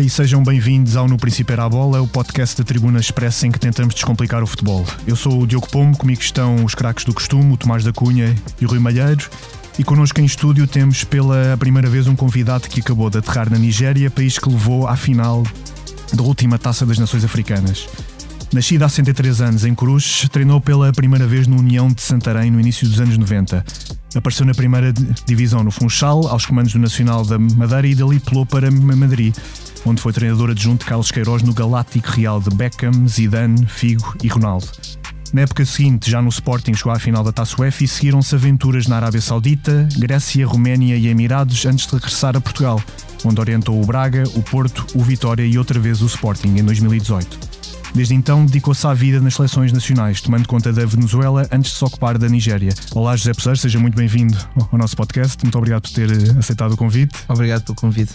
E sejam bem-vindos ao No Príncipe Era a Bola, o podcast da Tribuna Expressa em que tentamos descomplicar o futebol. Eu sou o Diogo Pombo, comigo estão os craques do costume, o Tomás da Cunha e o Rui Malheiro. E connosco em estúdio temos pela primeira vez um convidado que acabou de aterrar na Nigéria, país que levou à final da última Taça das Nações Africanas. Nascido há 103 anos em Cruz, treinou pela primeira vez no União de Santarém no início dos anos 90. Apareceu na primeira divisão no Funchal, aos comandos do Nacional da Madeira e dali pulou para Madrid, onde foi treinador adjunto de Carlos Queiroz no Galáctico Real de Beckham, Zidane, Figo e Ronaldo. Na época seguinte, já no Sporting, chegou à final da Taça UEFA e seguiram-se aventuras na Arábia Saudita, Grécia, Roménia e Emirados antes de regressar a Portugal, onde orientou o Braga, o Porto, o Vitória e outra vez o Sporting em 2018. Desde então dedicou-se à vida nas seleções nacionais, tomando conta da Venezuela antes de se ocupar da Nigéria. Olá José Peseiro, seja muito bem-vindo ao nosso podcast. Muito obrigado por ter eh, aceitado o convite. Obrigado pelo convite.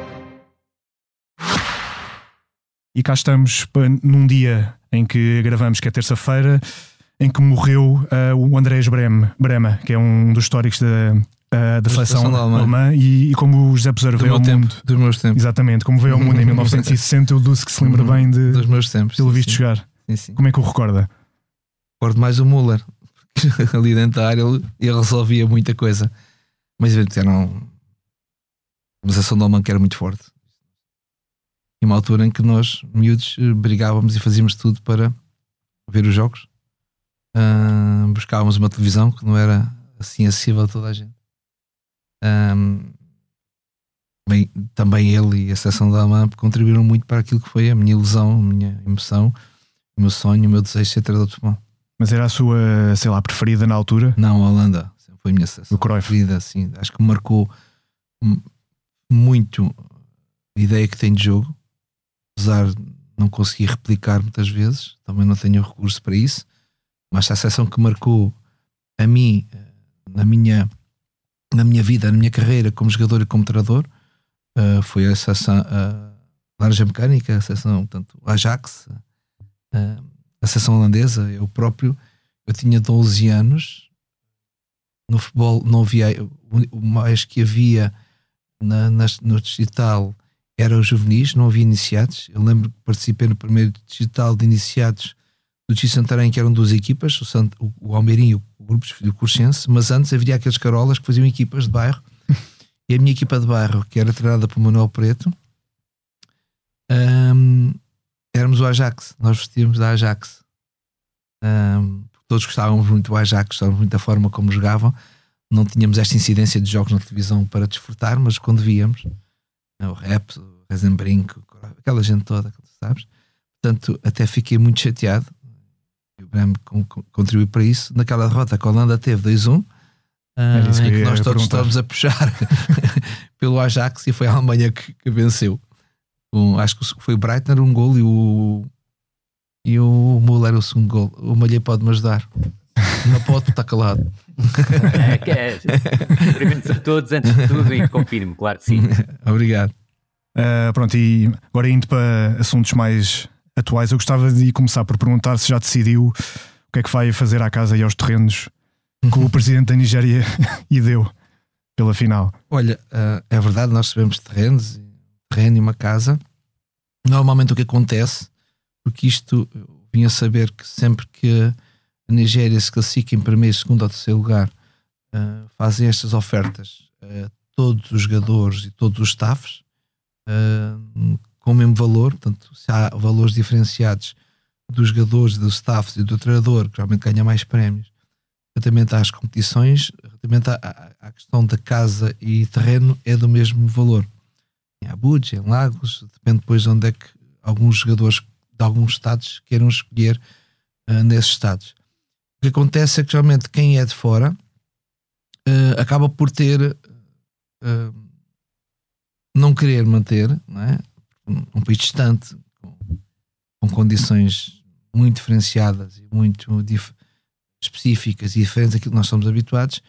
E cá estamos num dia em que gravamos, que é terça-feira, em que morreu uh, o Andrés Brema, Brema, que é um dos históricos da, uh, da seleção alemã, e, e, como o José Pesaro veio ao tempo, mundo. Dos meus tempos. Exatamente, como veio ao mundo em 1960, o Dulce que se lembra uhum. bem de dos meus tempos. Pelo visto jogar. Sim, sim. Como é que o recorda? Recordo mais o Müller, ali dentro da área ele, ele resolvia muita coisa. Mas era uma seleção do alemão que era muito forte e uma altura em que nós, miúdos, eh, brigávamos e fazíamos tudo para ver os jogos. Uh, buscávamos uma televisão que não era assim acessível a toda a gente. Um, bem, também ele e a seleção da Almã contribuíram muito para aquilo que foi a minha ilusão, a minha emoção, o meu sonho, o meu desejo de ser treinador de futebol. Mas era a sua, sei lá, preferida na altura? Não, a Holanda. Foi a minha seleção preferida, assim. Acho que marcou muito a ideia que tem de jogo apesar de não conseguir replicar muitas vezes, também não tenho recurso para isso, mas a seleção que marcou a mim, eh, na minha, na minha vida, na minha carreira como jogador e como treinador, uh, foi a seleção uh, Laranja Mecânica, a seleção, portanto, Ajax, uh, a seleção holandesa, eu próprio, eu tinha 12 anos, no futebol não havia, o mais que havia na, na, no digital era os juvenis, não havia iniciados. Eu lembro que participei no primeiro digital de iniciados do Tio Santarém, que eram duas equipas, o, Sant, o, Almeirinho e o grupo do Cursense, mas antes havia aqueles carolas que faziam equipas de bairro. e a minha equipa de bairro, que era treinada por Manuel Preto, um, éramos o Ajax, nós vestíamos da Ajax. Um, todos gostávamos muito do Ajax, gostávamos muito da forma como jogavam. Não tínhamos esta incidência de jogos na televisão para desfrutar, mas quando víamos, o rap, o Rezembrinco, aquela gente toda, sabes? Portanto, até fiquei muito chateado. E o Brem contribuiu para isso. Naquela derrota que a Holanda teve 2-1, uh, em que nós todos estávamos a puxar pelo Ajax e foi a Alemanha que, que venceu. Um, acho que foi o Breitner um gol e o e o Muller o segundo gol. O Malhei pode-me ajudar. Não pode estar calado. É, é, cumprimentos a todos antes de tudo e confirmo, claro que sim. Obrigado. Uh, pronto, e agora indo para assuntos mais atuais, eu gostava de começar por perguntar se já decidiu o que é que vai fazer à casa e aos terrenos que o presidente da Nigéria e deu pela final. Olha, uh, é verdade, nós sabemos terrenos, terreno e uma casa. Normalmente o que acontece, porque isto vinha a saber que sempre que a Nigéria se classifica em primeiro, segundo ou terceiro lugar, uh, fazem estas ofertas a todos os jogadores e todos os staffs uh, com o mesmo valor. Portanto, se há valores diferenciados dos jogadores, dos staffs e do treinador, que realmente ganha mais prémios, relativamente às competições, relativamente à, à, questão da casa e terreno, é do mesmo valor. Em Abuja, em Lagos, depende depois de onde é que alguns jogadores de alguns estados queiram escolher uh, nesses estados. O que acontece é que geralmente quem é de fora uh, acaba por ter uh, não querer manter não é? um, país distante, com com condições muito diferenciadas e muito dif específicas e diferentes daquilo que nós somos habituados,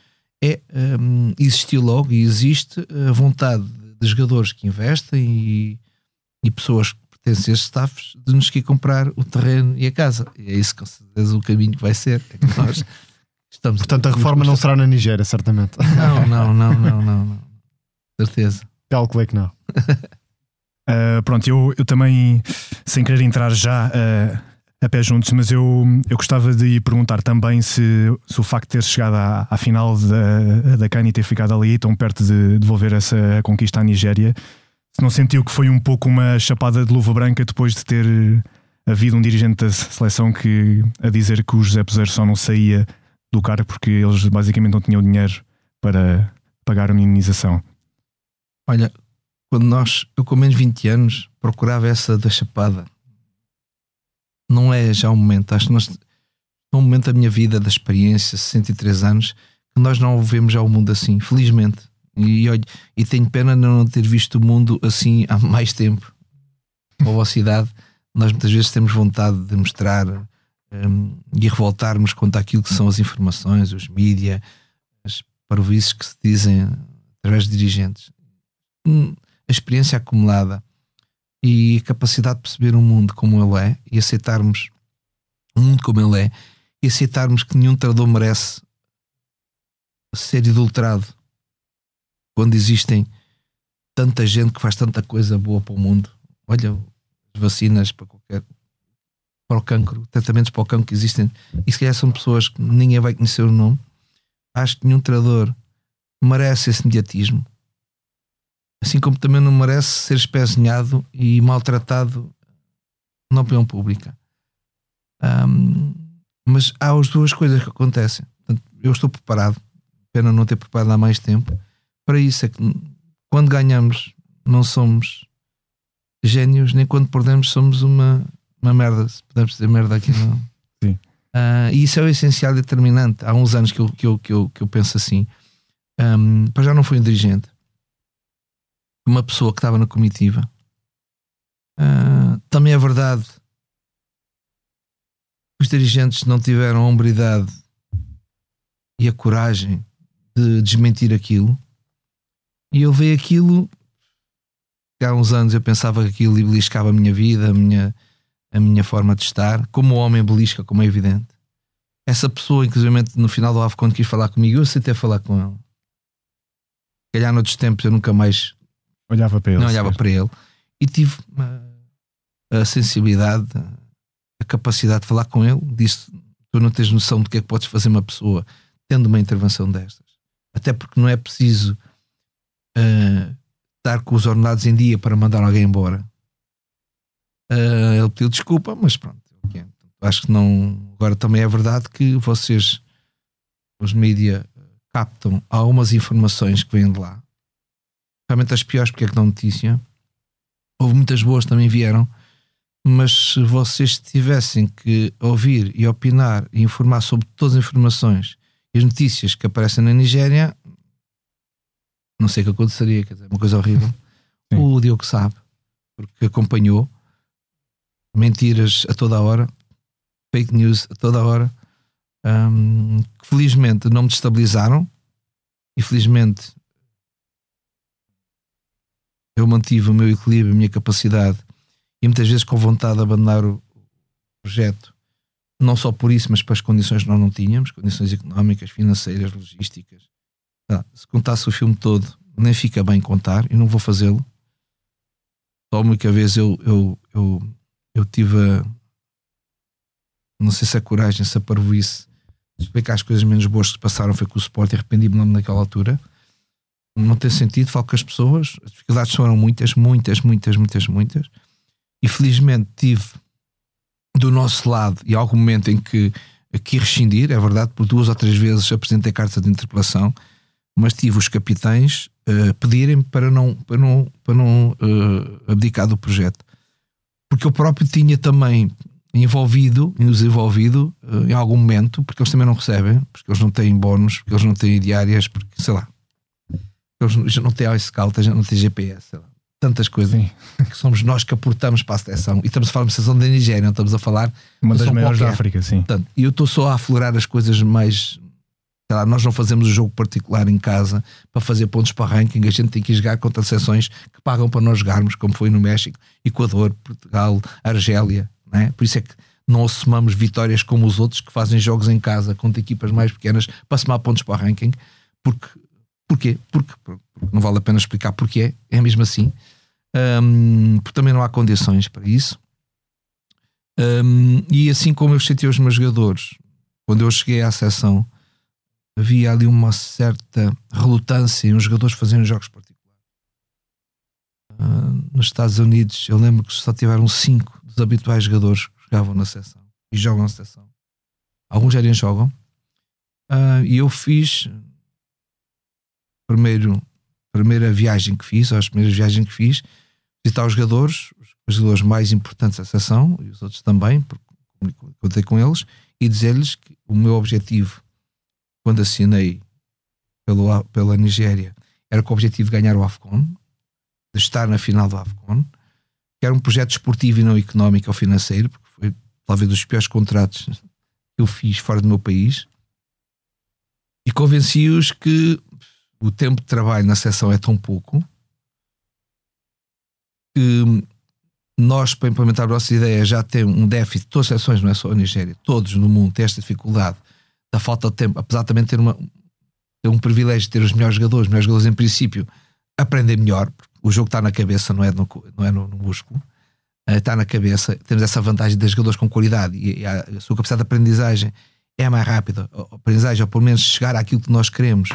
é um, existir logo e existe a vontade de jogadores que investem e, e pessoas que pertencem a staffs de nos querer comprar o terreno e a casa. E é isso com certeza o caminho que vai ser. É que nós estamos Portanto, a reforma não será na Nigéria, certamente. Não, não, não, não, não. não. Certeza. Calculei que não. Uh, pronto, eu, eu também, sem querer entrar já uh, a pé juntos, mas eu, eu gostava de perguntar também se, se o facto de ter chegado à, à final da, da CAN e ter ficado ali tão perto de devolver essa conquista à Nigéria, não sentiu que foi um pouco uma chapada de luva branca depois de ter havido um dirigente da seleção que a dizer que o José Peseiro só não saía do cargo porque eles basicamente não tinham dinheiro para pagar a minimização. Olha, quando nós, eu com menos 20 anos, procurava essa da chapada. Não é já o momento. Acho que nós, no momento da minha vida, da experiência, 63 anos, que nós não vemos já o mundo assim, felizmente. E, olha, e tenho pena de não ter visto o mundo assim há mais tempo. Com a vossa idade, nós muitas vezes temos vontade de mostrar um, e revoltarmos contra aquilo que são as informações, os mídias, as parvoices que se dizem através de dirigentes. Hum, a experiência acumulada e a capacidade de perceber o um mundo como ele é e aceitarmos o um mundo como ele é e aceitarmos que nenhum treinador merece ser adulterado quando existem tanta gente que faz tanta coisa boa para o mundo. Olha, as vacinas para qualquer para o cancro, tratamentos para o cancro que existem, e se calhar são pessoas que ninguém vai conhecer o nome. Acho que nenhum treinador merece esse mediatismo assim como também não merece ser espezinhado e maltratado na opinião pública. Um, mas há as duas coisas que acontecem. Portanto, eu estou preparado, pena não ter preparado há mais tempo, para isso. É que quando ganhamos, não somos gênios, nem quando perdemos, somos uma, uma merda. Se podemos dizer merda aqui, não. Sim. Uh, e isso é o essencial determinante. Há uns anos que eu, que eu, que eu, que eu penso assim. Um, para já não fui um dirigente uma pessoa que estava na comitiva. Uh, também é verdade os dirigentes não tiveram a hombridade e a coragem de desmentir aquilo. E eu vi aquilo. Há uns anos eu pensava que aquilo beliscava a minha vida, a minha, a minha forma de estar, como o homem belisca, como é evidente. Essa pessoa, inclusive no final do AF, quando quis falar comigo, eu aceitei falar com ele. Calhar noutros tempos eu nunca mais Olhava para ele. Não olhava para ele. E tive a sensibilidade, a capacidade de falar com ele. Disse: Tu não tens noção do que é que podes fazer uma pessoa tendo uma intervenção destas. Até porque não é preciso uh, estar com os ordenados em dia para mandar alguém embora. Uh, ele pediu desculpa, mas pronto. Okay. Acho que não. Agora também é verdade que vocês, os mídia, captam algumas informações que vêm de lá realmente as piores porque é que dão notícia. Houve muitas boas também vieram, mas se vocês tivessem que ouvir e opinar e informar sobre todas as informações e as notícias que aparecem na Nigéria, não sei o que aconteceria, quer dizer, uma coisa horrível. Sim. O Diogo sabe, porque acompanhou. Mentiras a toda a hora, fake news a toda a hora, um, que felizmente não me destabilizaram. E felizmente eu mantive o meu equilíbrio, a minha capacidade. E muitas vezes com vontade de abandonar o projeto, não só por isso, mas para as condições que nós não tínhamos. Condições económicas, financeiras, logísticas. Se contasse o filme todo, nem fica bem contar e não vou fazê-lo. Só uma única vez eu, eu, eu, eu tive a, não sei se a coragem, se a parvoíce explicar as coisas menos boas que passaram foi com o Sport e arrependi-me naquela altura não tem sentido, falo com as pessoas, as dificuldades foram muitas, muitas, muitas, muitas, muitas, e felizmente tive do nosso lado, e algum momento em que aqui rescindir, é verdade, por duas ou três vezes apresentei carta de interpelação, mas tive os capitães uh, pedirem para não, para não, para não uh, abdicar do projeto, porque eu próprio tinha também envolvido, nos envolvido uh, em algum momento, porque eles também não recebem, porque eles não têm bónus, porque eles não têm diárias, porque sei lá, eles não têm iScout, já não têm GPS. tantas coisas Sim. que somos nós que aportamos para a seleção. E estamos a falar de seleção da Nigéria, não estamos a falar Uma das maiores da qualquer. África, sim. Portanto, e eu estou só a aflorar as coisas mais. Lá, nós não fazemos o jogo particular em casa para fazer pontos para ranking. A gente tem que jogar contra seleções que pagam para nós jogarmos, como foi no México, Equador, Portugal, Argélia. É? Por isso é que não assumamos vitórias como os outros que fazem jogos em casa contra equipas mais pequenas para somar pontos para ranking. Porque, porquê? Porque, porque não vale a pena explicar porquê, é mesmo assim. Hum, porque também não há condições para isso. Hum, e assim como eu chateei os meus jogadores, quando eu cheguei à sessão, havia ali uma certa relutância em os jogadores fazerem jogos particulares. Ah, nos Estados Unidos, eu lembro que só tiveram cinco dos habituais jogadores que jogavam na sessão e jogam na sessão. Alguns já nem jogam. Ah, e eu fiz primeiro, primeira viagem que fiz, ou as primeiras viagens que fiz, visitar os jogadores, os jogadores mais importantes da sessão e os outros também, porque contei com eles, e dizer-lhes que o meu objetivo quando assinei pelo, pela Nigéria era com o objetivo de ganhar o AFCON, de estar na final do AFCON, que era um projeto esportivo e não económico ou financeiro, porque foi talvez dos piores contratos que eu fiz fora do meu país, e convenci-os que o tempo de trabalho na sessão é tão pouco que nós, para implementar a nossa ideia, já temos um déficit, todas as sessões, não é só a Nigéria, todos no mundo têm esta dificuldade da falta de tempo, apesar de também ter, uma, ter um privilégio de ter os melhores jogadores, os melhores jogadores em princípio aprendem melhor, o jogo está na cabeça, não é no, não é no, no músculo, uh, está na cabeça, temos essa vantagem de jogadores com qualidade e, e a, a, sua capacidade de aprendizagem é mais rápida, a aprendizagem, ou pelo menos chegar àquilo que nós queremos,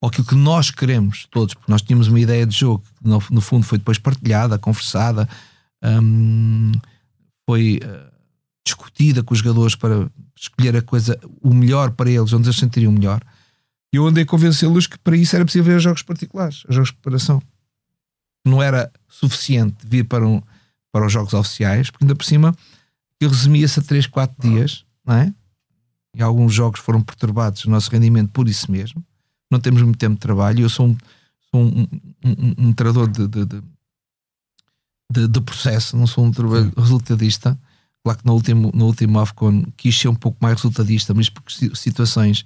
ou aquilo que nós queremos todos, porque nós tínhamos uma ideia de jogo que no, no fundo foi depois partilhada, conversada, um, foi uh, discutida com os jogadores para escolher a coisa, o melhor para eles, onde eles se sentiriam melhor. E eu andei a convencê-los que para isso era possível ver jogos particulares, jogos de preparação. Não era suficiente vir para, um, para os jogos oficiais, porque ainda por cima ele resumia-se a 3, 4 dias, não é? E alguns jogos foram perturbados o nosso rendimento por isso mesmo. Não temos muito tempo de trabalho. Eu sou um, sou um, um, um treinador de, de, de, de, processo, não sou um resultadista. Claro que no último, no último AFCON quis ser um pouco mais resultadista, mas porque situações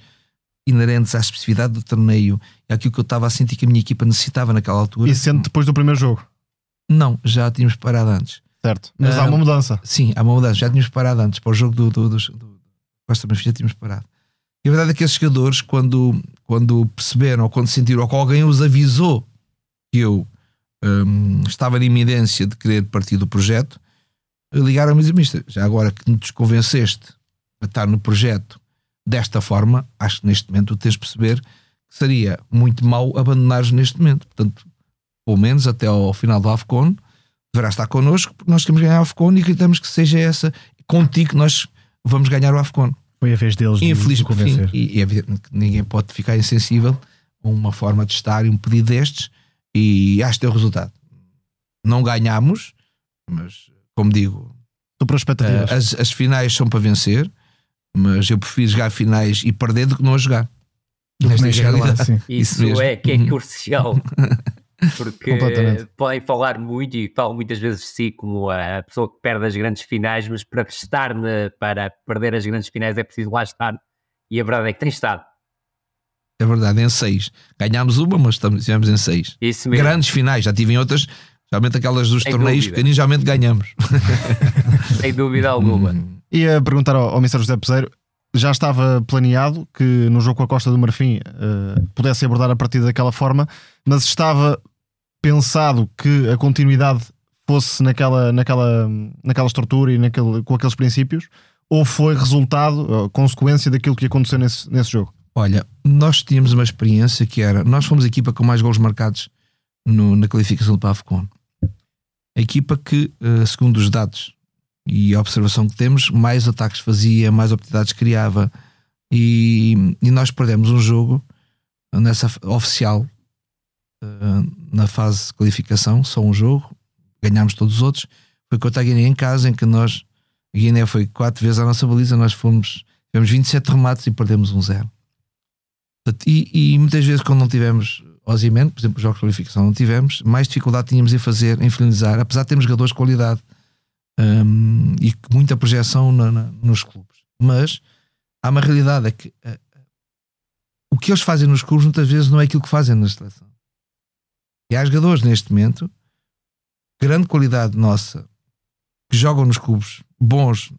inerentes à especificidade do torneio e aquilo que eu estava a sentir que a minha equipa necessitava naquela altura. E sendo depois do primeiro jogo? Não, já tínhamos parado antes. Certo. Mas Ah, há uma mudança. Sim, há uma mudança. Já tínhamos parado antes. Para o jogo do, do, do, do Costa Benfica já tínhamos parado. E a verdade é que esses jogadores, quando, quando perceberam ou quando sentiram ou que alguém os avisou que eu hum, estava na iminência de querer partir do projeto, ligaram-me e "Mister, já agora que nos convenceste a estar no projeto desta forma, acho que neste momento tens de perceber que seria muito mau abandonares neste momento. Portanto, pelo menos até ao final do AFCON, deverás estar connosco, porque nós queremos ganhar o AFCON e acreditamos que seja essa contigo que nós vamos ganhar o AFCON. Foi a vez deles de, de Infelizmente, convencer. e, e é evidente que ninguém pode ficar insensível a uma forma de estar e um pedido destes, e acho que deu resultado. Não ganhámos, mas como digo, Estou para expectativas. eh, as, as finais são para vencer, mas eu prefiro jogar finais e perder do que não a jogar. Nesta chegar lá, sim. Isso, Isso é que é crucial. Porque podem falar muito e falam muitas vezes de si como a pessoa que perde as grandes finais, mas para estar na- para perder as grandes finais é preciso lá estar. E a verdade é que tem estado. É verdade, em seis. Ganhámos uma, mas estamos, estivemos em seis. Isso mesmo. Grandes finais, já tive em outras, geralmente aquelas dos Sem torneios dúvida. pequeninos, geralmente ganhamos. Sem dúvida alguma. Ia perguntar ao, ao Mr. José Peseiro, já estava planeado que no jogo com a Costa do Marfim eh, pudesse abordar a partir daquela forma, mas estava pensado que a continuidade fosse naquela, naquela, naquela estrutura e naquele, com aqueles princípios, ou foi resultado, consequência daquilo que aconteceu nesse, nesse jogo? Olha, nós tínhamos uma experiência que era, nós fomos a equipa com mais gols marcados no- na qualificação do PAFCON. A equipa que, eh, segundo os dados e a observação que temos, mais ataques fazia, mais oportunidades criava. E, e nós perdemos um jogo nessa oficial, eh, na fase de qualificação, só um jogo, ganhámos todos os outros. Foi contra a Guiné em casa, em que nós, a Guiné foi quatro vezes a nossa baliza, nós fomos, tivemos 27 remates e perdemos um zero. E, e muitas vezes, quando não tivemos Ozyman, por exemplo, os jogos de qualificação não tivemos, mais dificuldade tínhamos em fazer, em finalizar, apesar de termos jogadores de qualidade um, e muita projeção na, na, nos clubes. Mas há uma realidade, é que uh, o que eles fazem nos clubes muitas vezes não é aquilo que fazem na seleção. E há jogadores neste momento, grande qualidade nossa, que jogam nos clubes bons,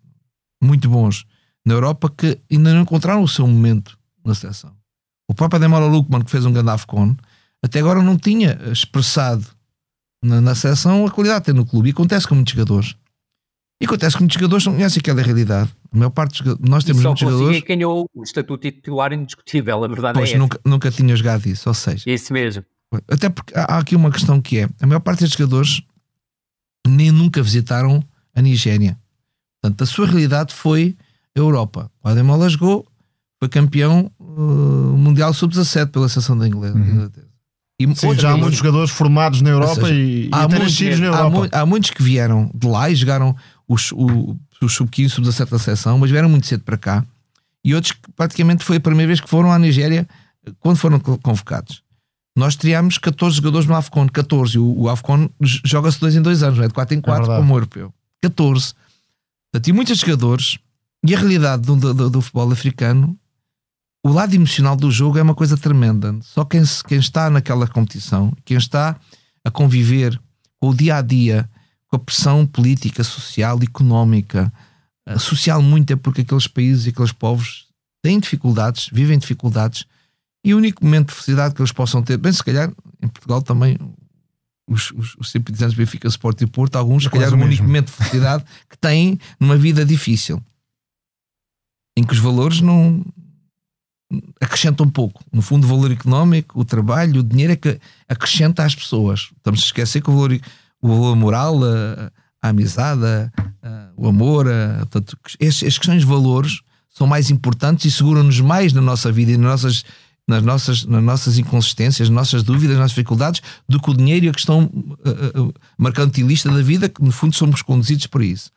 muito bons, na Europa, que ainda não encontraram o seu momento na seleção. O próprio Ademola Lukman, que fez um grande AFCON, até agora não tinha expressado na, na seleção a qualidade que tem no clube. E acontece com muitos jogadores. E acontece que muitos jogadores não conhecem aquela realidade. A maior parte dos nós temos e só muitos jogadores. ganhou o estatuto titular indiscutível, a verdade pois, é nunca, nunca tinha jogado isso, ou seja. Isso mesmo. Até porque há aqui uma questão que é: a maior parte destes jogadores nem nunca visitaram a Nigéria. Portanto, a sua realidade foi a Europa. O Ademola jogou, foi campeão uh, mundial sub-17 pela seleção da Inglaterra. Uhum. E, Sim, já há muitos jogadores formados na Europa seja, e, há, muitos, na Europa. Há, há, muitos que vieram de lá e jogaram os, o, os sub-15, sub-17 da seleção, mas vieram muito cedo para cá. E outros que praticamente foi a primeira vez que foram à Nigéria quando foram convocados. Nós teríamos 14 jogadores no AFCON, 14. O, o AFCON joga-se dois em dois anos, não é? De 4 em 4, é como o europeu. 14. Portanto, e muitos jogadores, e a realidade do, do, do, futebol africano, o lado emocional do jogo é uma coisa tremenda. Só quem, quem está naquela competição, quem está a conviver com o dia a dia, com a pressão política, social, económica, eh, social muito é porque aqueles países e aqueles povos têm dificuldades, vivem dificuldades, e o único momento de felicidade que eles possam ter, bem, se calhar em Portugal também os, os, os simpatizantes Benfica, Sport e Porto, alguns, se calhar, o único momento de felicidade que têm numa vida difícil, em que os valores não acrescentam um pouco. No fundo, o valor económico, o trabalho, o dinheiro é que acrescenta às pessoas. Estamos a esquecer que o valor, o valor moral, a, a amizade, a, o amor, a, portanto, estes, estes questões de valores são mais importantes e seguram-nos mais na nossa vida e nas nossas nas nossas, nas nossas inconsistências, nas nossas dúvidas, nas nossas dificuldades, do que o dinheiro e a questão uh, uh, mercantilista da vida, que no fundo somos conduzidos para isso.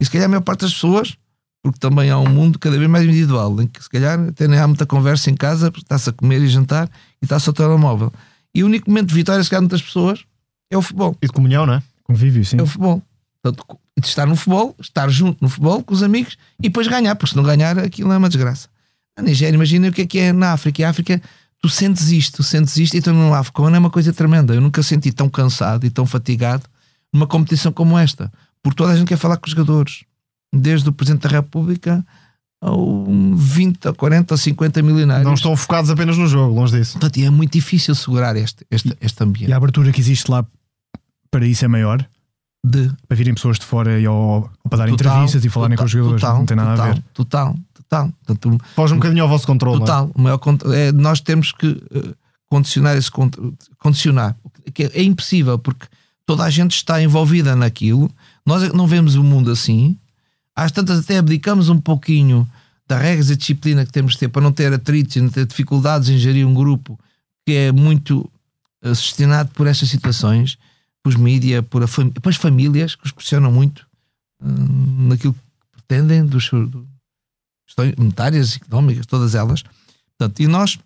E se calhar a maior parte das pessoas, porque também há um mundo cada vez mais individual, em que se calhar até nem há muita conversa em casa, está-se a comer e jantar e está-se ao telemóvel. E o único momento de vitória, se calhar, muitas pessoas é o futebol. E de comunhão, não é? Convívio, sim. É o futebol. Portanto, de estar no futebol, estar junto no futebol com os amigos e depois ganhar, porque se não ganhar aquilo é uma desgraça. A Nigéria, imagina o que é que é na África. E a África, tu sentes isto, tu sentes isto, então no Afcon é uma coisa tremenda. Eu nunca senti tão cansado e tão fatigado numa competição como esta. Porque toda a gente quer falar com os jogadores. Desde o Presidente da República ao 20, a 40, a 50 milionários. Não estão focados apenas no jogo, longe disso. Portanto, é muito difícil segurar este, este, este ambiente. E a abertura que existe lá para isso é maior? De... Para virem pessoas de fora e ao, para dar total, entrevistas e falarem total, com os jogadores. Total, não tem nada total, a ver. Total, total. Portanto, Foge um bocadinho ao vosso controle. É? Total. É? Maior, é, nós temos que uh, condicionar esse condicionar. Que é, é impossível porque toda a gente está envolvida naquilo. Nós é não vemos o mundo assim. Às tantas até abdicamos um pouquinho da regras e disciplina que temos de ter para não ter atritos e não ter dificuldades em gerir um grupo que é muito uh, sustenado por estas situações, pelos mídias, por, por as famílias que os pressionam muito uh, naquilo que pretendem dos, do, questões monetárias, económicas, todas elas. Portanto, e nós,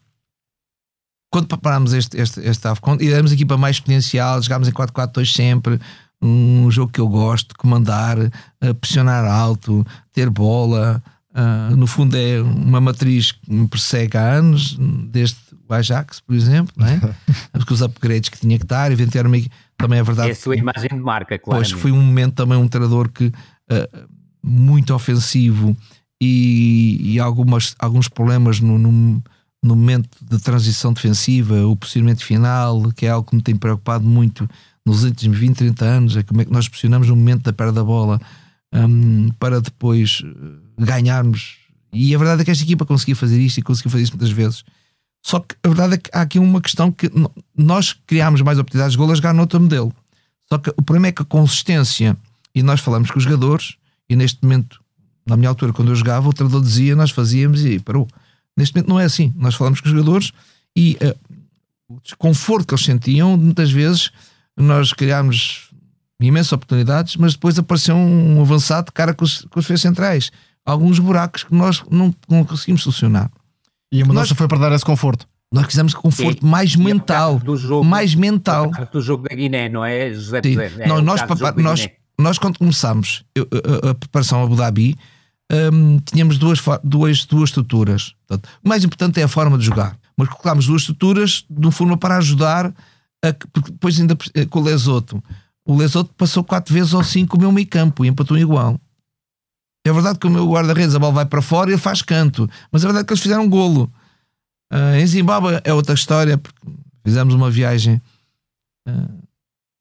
quando preparámos este, este, este AFCON, iremos aqui para mais exponencial, jogámos em 4-4-2 sempre, um jogo que eu gosto, comandar, uh, pressionar alto, ter bola. Uh, no fundo, é uma matriz que me persegue há anos, desde o Ajax, por exemplo, não é? porque os upgrades que tinha que dar, eventualmente também é verdade. É a sua imagem de marca, claro. Pois foi um momento também um treinador que uh, muito ofensivo e, e algumas, alguns problemas no, no, no, momento de transição defensiva, o posicionamento final, que é algo que me tem preocupado muito nos últimos 20, 30 anos, é como é que nós posicionamos no momento da perda da bola um, para depois eh, ganharmos. E a verdade é que esta equipa conseguia fazer isto e conseguiu fazer isso muitas vezes. Só que a verdade é que há aqui uma questão que nós criámos mais oportunidades de gol a jogar noutro modelo. Só que o problema é que a consistência, e nós falamos com os jogadores, e neste momento na minha altura, quando eu jogava, o treinador dizia, nós fazíamos e parou. Neste momento não é assim. Nós falamos com os jogadores e uh, o desconforto que eles sentiam, muitas vezes nós criámos imensas oportunidades, mas depois apareceu um avançado de cara com os, com os centrais. Alguns buracos que nós não, não conseguimos solucionar. E a mudança nós, foi para dar esse conforto. Nós fizemos conforto Sim. mais mental. Do jogo, mais mental. Do jogo da Guiné, não é, José Sim. É, não, nós, nós, nós, quando começámos a, a preparação a Abu Dhabi, um, tínhamos duas, duas, duas estruturas. Portanto, o mais importante é a forma de jogar. Mas colocámos duas estruturas de uma forma para ajudar a, depois ainda eh, com o Lesoto. O Lesoto passou quatro vezes ou cinco o meu meio campo e empatou igual. É verdade que o meu guarda-redes, a bola vai para fora e ele faz canto. Mas é verdade que eles fizeram um golo. Uh, em Zimbábue é outra história, porque fizemos uma viagem uh,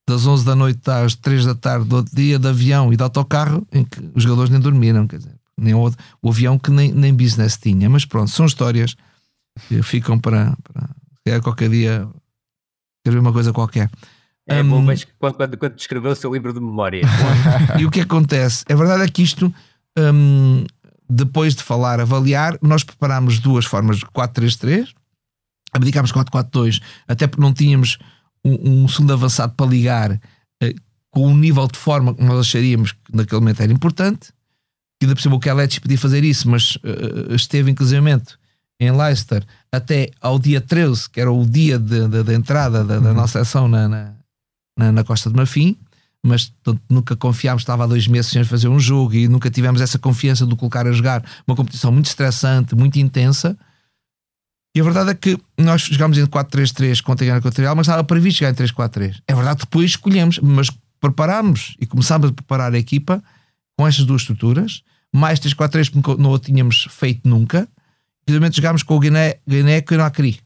das 11 da noite às 3 da tarde do outro dia de avião e de autocarro em que os jogadores nem dormiram, quer dizer, nem o, o avião que nem, nem business tinha. Mas pronto, são histórias que ficam para, para qualquer dia escrever uma coisa qualquer. É um, bom, mas quando, quando, quando escreveu o seu livro de memória. e o que acontece? A verdade é que isto, um, depois de falar, avaliar, nós preparámos duas formas de 4-3-3, abdicámos 4-4-2, até porque não tínhamos um, um segundo avançado para ligar uh, com o nível de forma que nós acharíamos que naquele momento era importante. E ainda por cima o Kelletti podia fazer isso, mas uh, esteve inclusivamente em Leicester até ao dia 13, que era o dia de, de, de entrada da, da uhum. nossa ação na, na, na, Costa de Marfim, mas nunca confiámos, estava há dois meses sem fazer um jogo e nunca tivemos essa confiança de colocar a jogar uma competição muito estressante, muito intensa. E a verdade é que nós jogámos em 4-3-3 contra a Guiana Equatorial, mas estava previsto jogar em 3-4-3. É verdade que depois escolhemos, mas preparámos e começámos a preparar a equipa com estas duas estruturas, mais 3-4-3 porque não o tínhamos feito nunca. Precisamente jogámos com o Guiné, Guiné Conakry,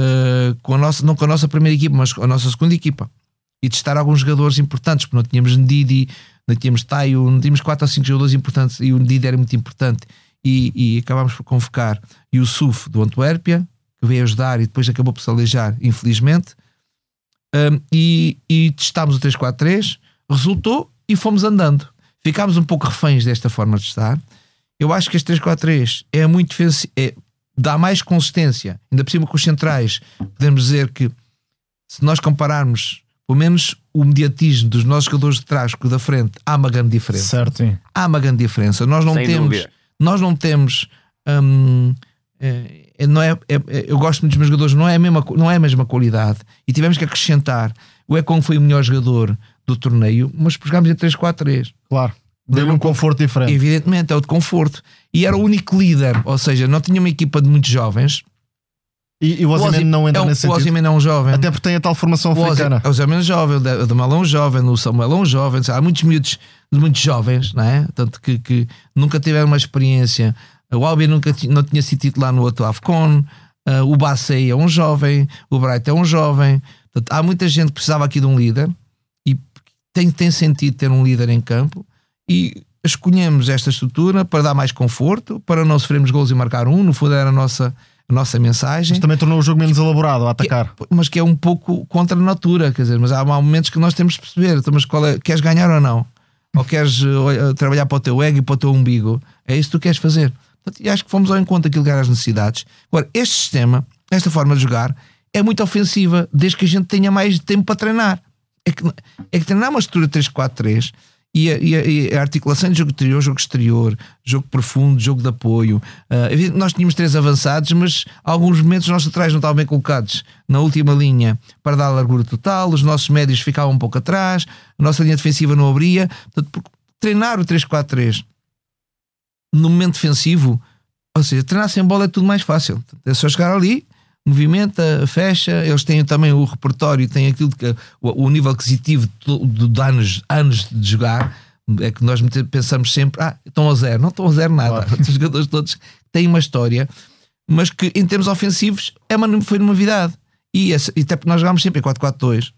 uh, com a nossa, não com a nossa primeira equipa, mas com a nossa segunda equipa. E testar alguns jogadores importantes, porque não tínhamos Ndidi, não tínhamos Taio, não tínhamos 4 ou 5 jogadores importantes e o Ndidi era muito importante e, e acabámos por convocar Yusuf do Antuérpia, que veio ajudar e depois acabou por se alejar, infelizmente. Um, e, e testámos o 3-4-3, resultou e fomos andando. Ficámos um pouco reféns desta forma de estar. Eu acho que este 3-4-3 é muito defensivo, é, dá mais consistência, ainda por cima com os centrais. Podemos dizer que se nós compararmos pelo menos o mediatismo dos nossos jogadores de trás com o da frente, há uma grande diferença. Certo, sim. Há uma grande diferença. Nós não Sem temos. Dúvida nós não temos. Hum, é, não é, é, eu gosto muito dos meus jogadores, não é, a mesma, não é a mesma qualidade. E tivemos que acrescentar. O Econ foi o melhor jogador do torneio, mas jogámos em 3-4-3. Claro. Deu-lhe um conforto diferente. Evidentemente, é o de conforto. E era o único líder, ou seja, não tinha uma equipa de muitos jovens. E, e o Ozyman não entra é um, nesse sentido? O Ozyman é um jovem. Até porque tem a tal formação africana. O Ozyman é jovem, o Damal é um jovem, o Samuel é um jovem. Há muitos miúdos muito jovens, não é? Tanto que, que nunca tiveram uma experiência. O Albi nunca não tinha sido titular no outro AFCON, uh, o Bassei é um jovem, o Bright é um jovem. Portanto, há muita gente que precisava aqui de um líder e tem, tem sentido ter um líder em campo e escolhemos esta estrutura para dar mais conforto, para não sofrermos gols e marcar um. No fundo, era a nossa, a nossa mensagem. Mas também tornou o jogo menos elaborado a atacar. Que, mas que é um pouco contra a natura, quer dizer, mas há momentos que nós temos de perceber, então, mas qual é, queres ganhar ou não? ou queres uh, trabalhar para o teu ego e para o teu umbigo, é isso que tu queres fazer. Portanto, e acho que fomos ao encontro daquilo que eram as necessidades. Agora, este sistema, esta forma de jogar, é muito ofensiva, desde que a gente tenha mais tempo para treinar. É que, é que treinar uma estrutura 3-4-3 e a, e, a, articulação de jogo interior, jogo exterior, jogo profundo, jogo de apoio. Uh, nós tínhamos três avançados, mas alguns momentos os nossos atrás não estavam bem colocados na última linha para dar a largura total, os nossos médios ficavam um pouco atrás, a nossa linha defensiva não abria. Portanto, treinar o 3-4-3 no momento defensivo, ou seja, treinar sem bola é tudo mais fácil. É só chegar ali, movimenta, fecha. Eles têm também o repertório, têm aquilo que o, o nível aquisitivo de, de, anos, anos de jogar. É que nós pensamos sempre, ah, estão a zero, não estão a zero nada. Claro. Os jogadores todos têm uma história, mas que em termos ofensivos é uma, foi uma novidade. E, esse, e até porque nós jogámos sempre em 4-4-2,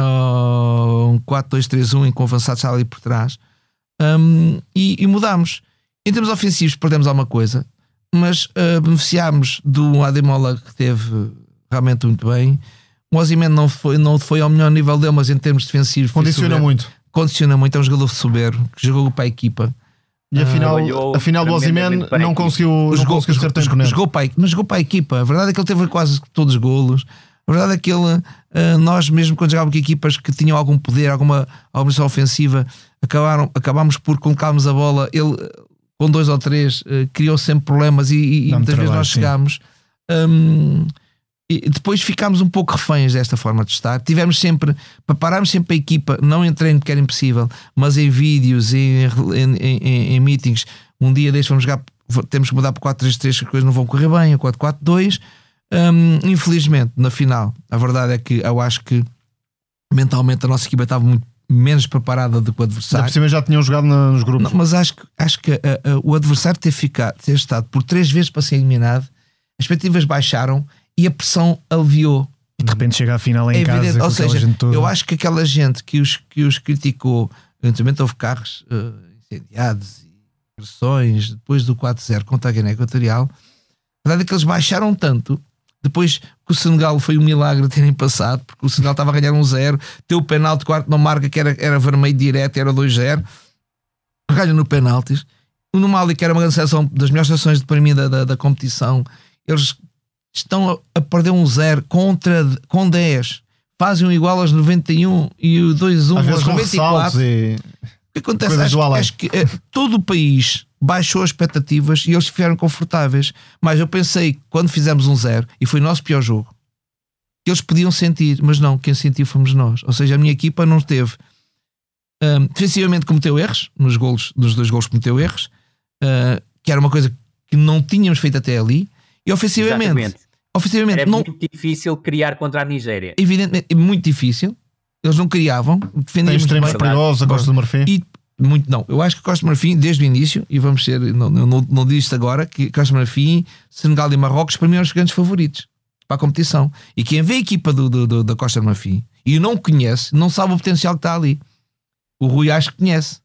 uh, um 4-2-3-1 em com avançados ali por trás, um, e, e mudámos. Em termos ofensivos, perdemos alguma coisa, mas uh, beneficiámos do Ademola que teve realmente muito bem. O Ozyman não foi, não foi ao melhor nível dele, mas em termos defensivos. Condiciona muito. Condiciona muito. É um jogador soberbo que jogou para a equipa. E afinal, uh, afinal do Ozyman não conseguiu, não jogou, conseguiu ser tão jogou, jogou para, mas jogou para a equipa. A verdade é que ele teve quase todos os golos. A verdade é que ele, uh, nós mesmo quando jogávamos com equipas que tinham algum poder, alguma, alguma ofensiva, acabaram, acabámos por colocarmos a bola. Ele com dois ou três, uh, criou sempre problemas e, e muitas vezes nós chegámos. Um, E depois ficámos um pouco reféns desta forma de estar. Tivemos sempre, preparámos sempre a equipa, não em treino porque era impossível, mas em vídeos, em, em, em, em meetings. Um dia deste vamos jogar, temos que mudar para 4-3-3, que as coisas não vão correr bem, a 4-4-2. Um, infelizmente, na final, a verdade é que eu acho que mentalmente a nossa equipa estava muito menos preparada do que o adversário. Por cima já tinham jogado nos grupos. Não, mas acho, acho que a, a, o adversário ter, ficado, ter estado por três vezes para ser eliminado, as expectativas baixaram e a pressão aliviou. E de repente chega à final em é casa. Evidente. Ou seja, eu acho que aquela gente que os, que os criticou, eventualmente houve carros uh, incendiados e agressões depois do 4-0 contra a Guiné Equatorial. A verdade é que eles baixaram tanto depois que o Senegal foi um milagre terem passado, porque o Senegal estava a ganhar um zero, teu o penalti quarto não marca, que era, era vermelho direto, era 2-0, ganha no penaltis. O Mali, que era uma grande seleção das melhores seleções para mim da, da, da competição, eles estão a, a perder um zero contra com 10, fazem um igual aos 91 e o 2-1 aos 94. E... O que acontece? Acho, acho, que é, todo o país baixou as expectativas e eles ficaram confortáveis. Mas eu pensei, quando fizemos um zero, e foi o nosso pior jogo, eles podiam sentir, mas não, quem sentiu fomos nós. Ou seja, a minha equipa não teve. Um, defensivamente cometeu erros, nos golos, nos dois gols cometeu erros, uh, que era uma coisa que não tínhamos feito até ali, e ofensivamente. Exatamente. ofensivamente era não, muito difícil criar contra a Nigéria. Evidentemente, muito difícil. Eles não criavam, defendiam. Tem extremos perigosos a Costa do Marfim. E muito não. Eu acho que Costa Marfim, desde o início, e vamos ser, não, não, não disse agora, que Costa Marfim, Senegal e Marrocos, para mim, são os grandes favoritos para a competição. E quem vê a equipa do, do, do da Costa Marfim e não conhece, não sabe o potencial que está ali. O Rui acho que conhece.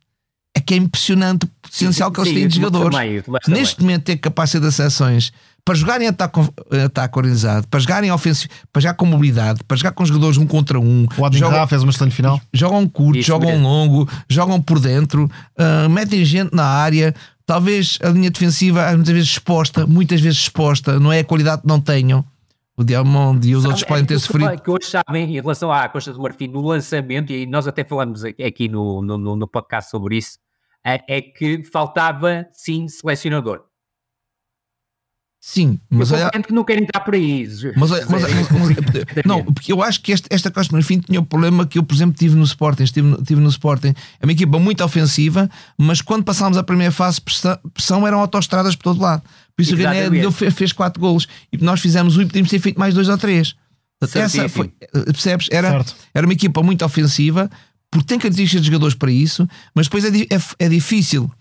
É que é impressionante o potencial sim, que eles têm de jogadores. Também, Neste momento, ter capacidade de ações para jogarem ataque, ataque organizado, para jogarem ofensivo, para jogar com mobilidade, para jogar com jogadores um contra um. O Adin jogam, fez uma excelente final. Jogam curto, Isso jogam mesmo. longo, jogam por dentro, uh, metem gente na área. Talvez a linha defensiva, muitas vezes exposta, muitas vezes exposta, não é a qualidade que não tenham. O Diamond e os outros podem ter sofrido. que hoje sabem em relação à Costa do Marfim no lançamento, e nós até falamos aqui no, no, no podcast sobre isso, é, é que faltava sim selecionador. Sim, mas eu que não querem entrar por aí. Mas, mas, mas, mas não, porque eu acho que este, esta Costa Marfim tinha o problema que eu, por exemplo, tive no Sporting. Estive, tive no Sporting. É uma equipa muito ofensiva, mas quando passámos a primeira fase, pressão, pressão eram autoestradas por todo lado. Por isso Exatamente. o Guiné fez, fez quatro golos e nós fizemos um e podíamos ter feito mais dois ou três. essa foi, eh, percebes? Era, era uma equipa muito ofensiva, porque tem características de jogadores para isso, mas depois é, é, é difícil.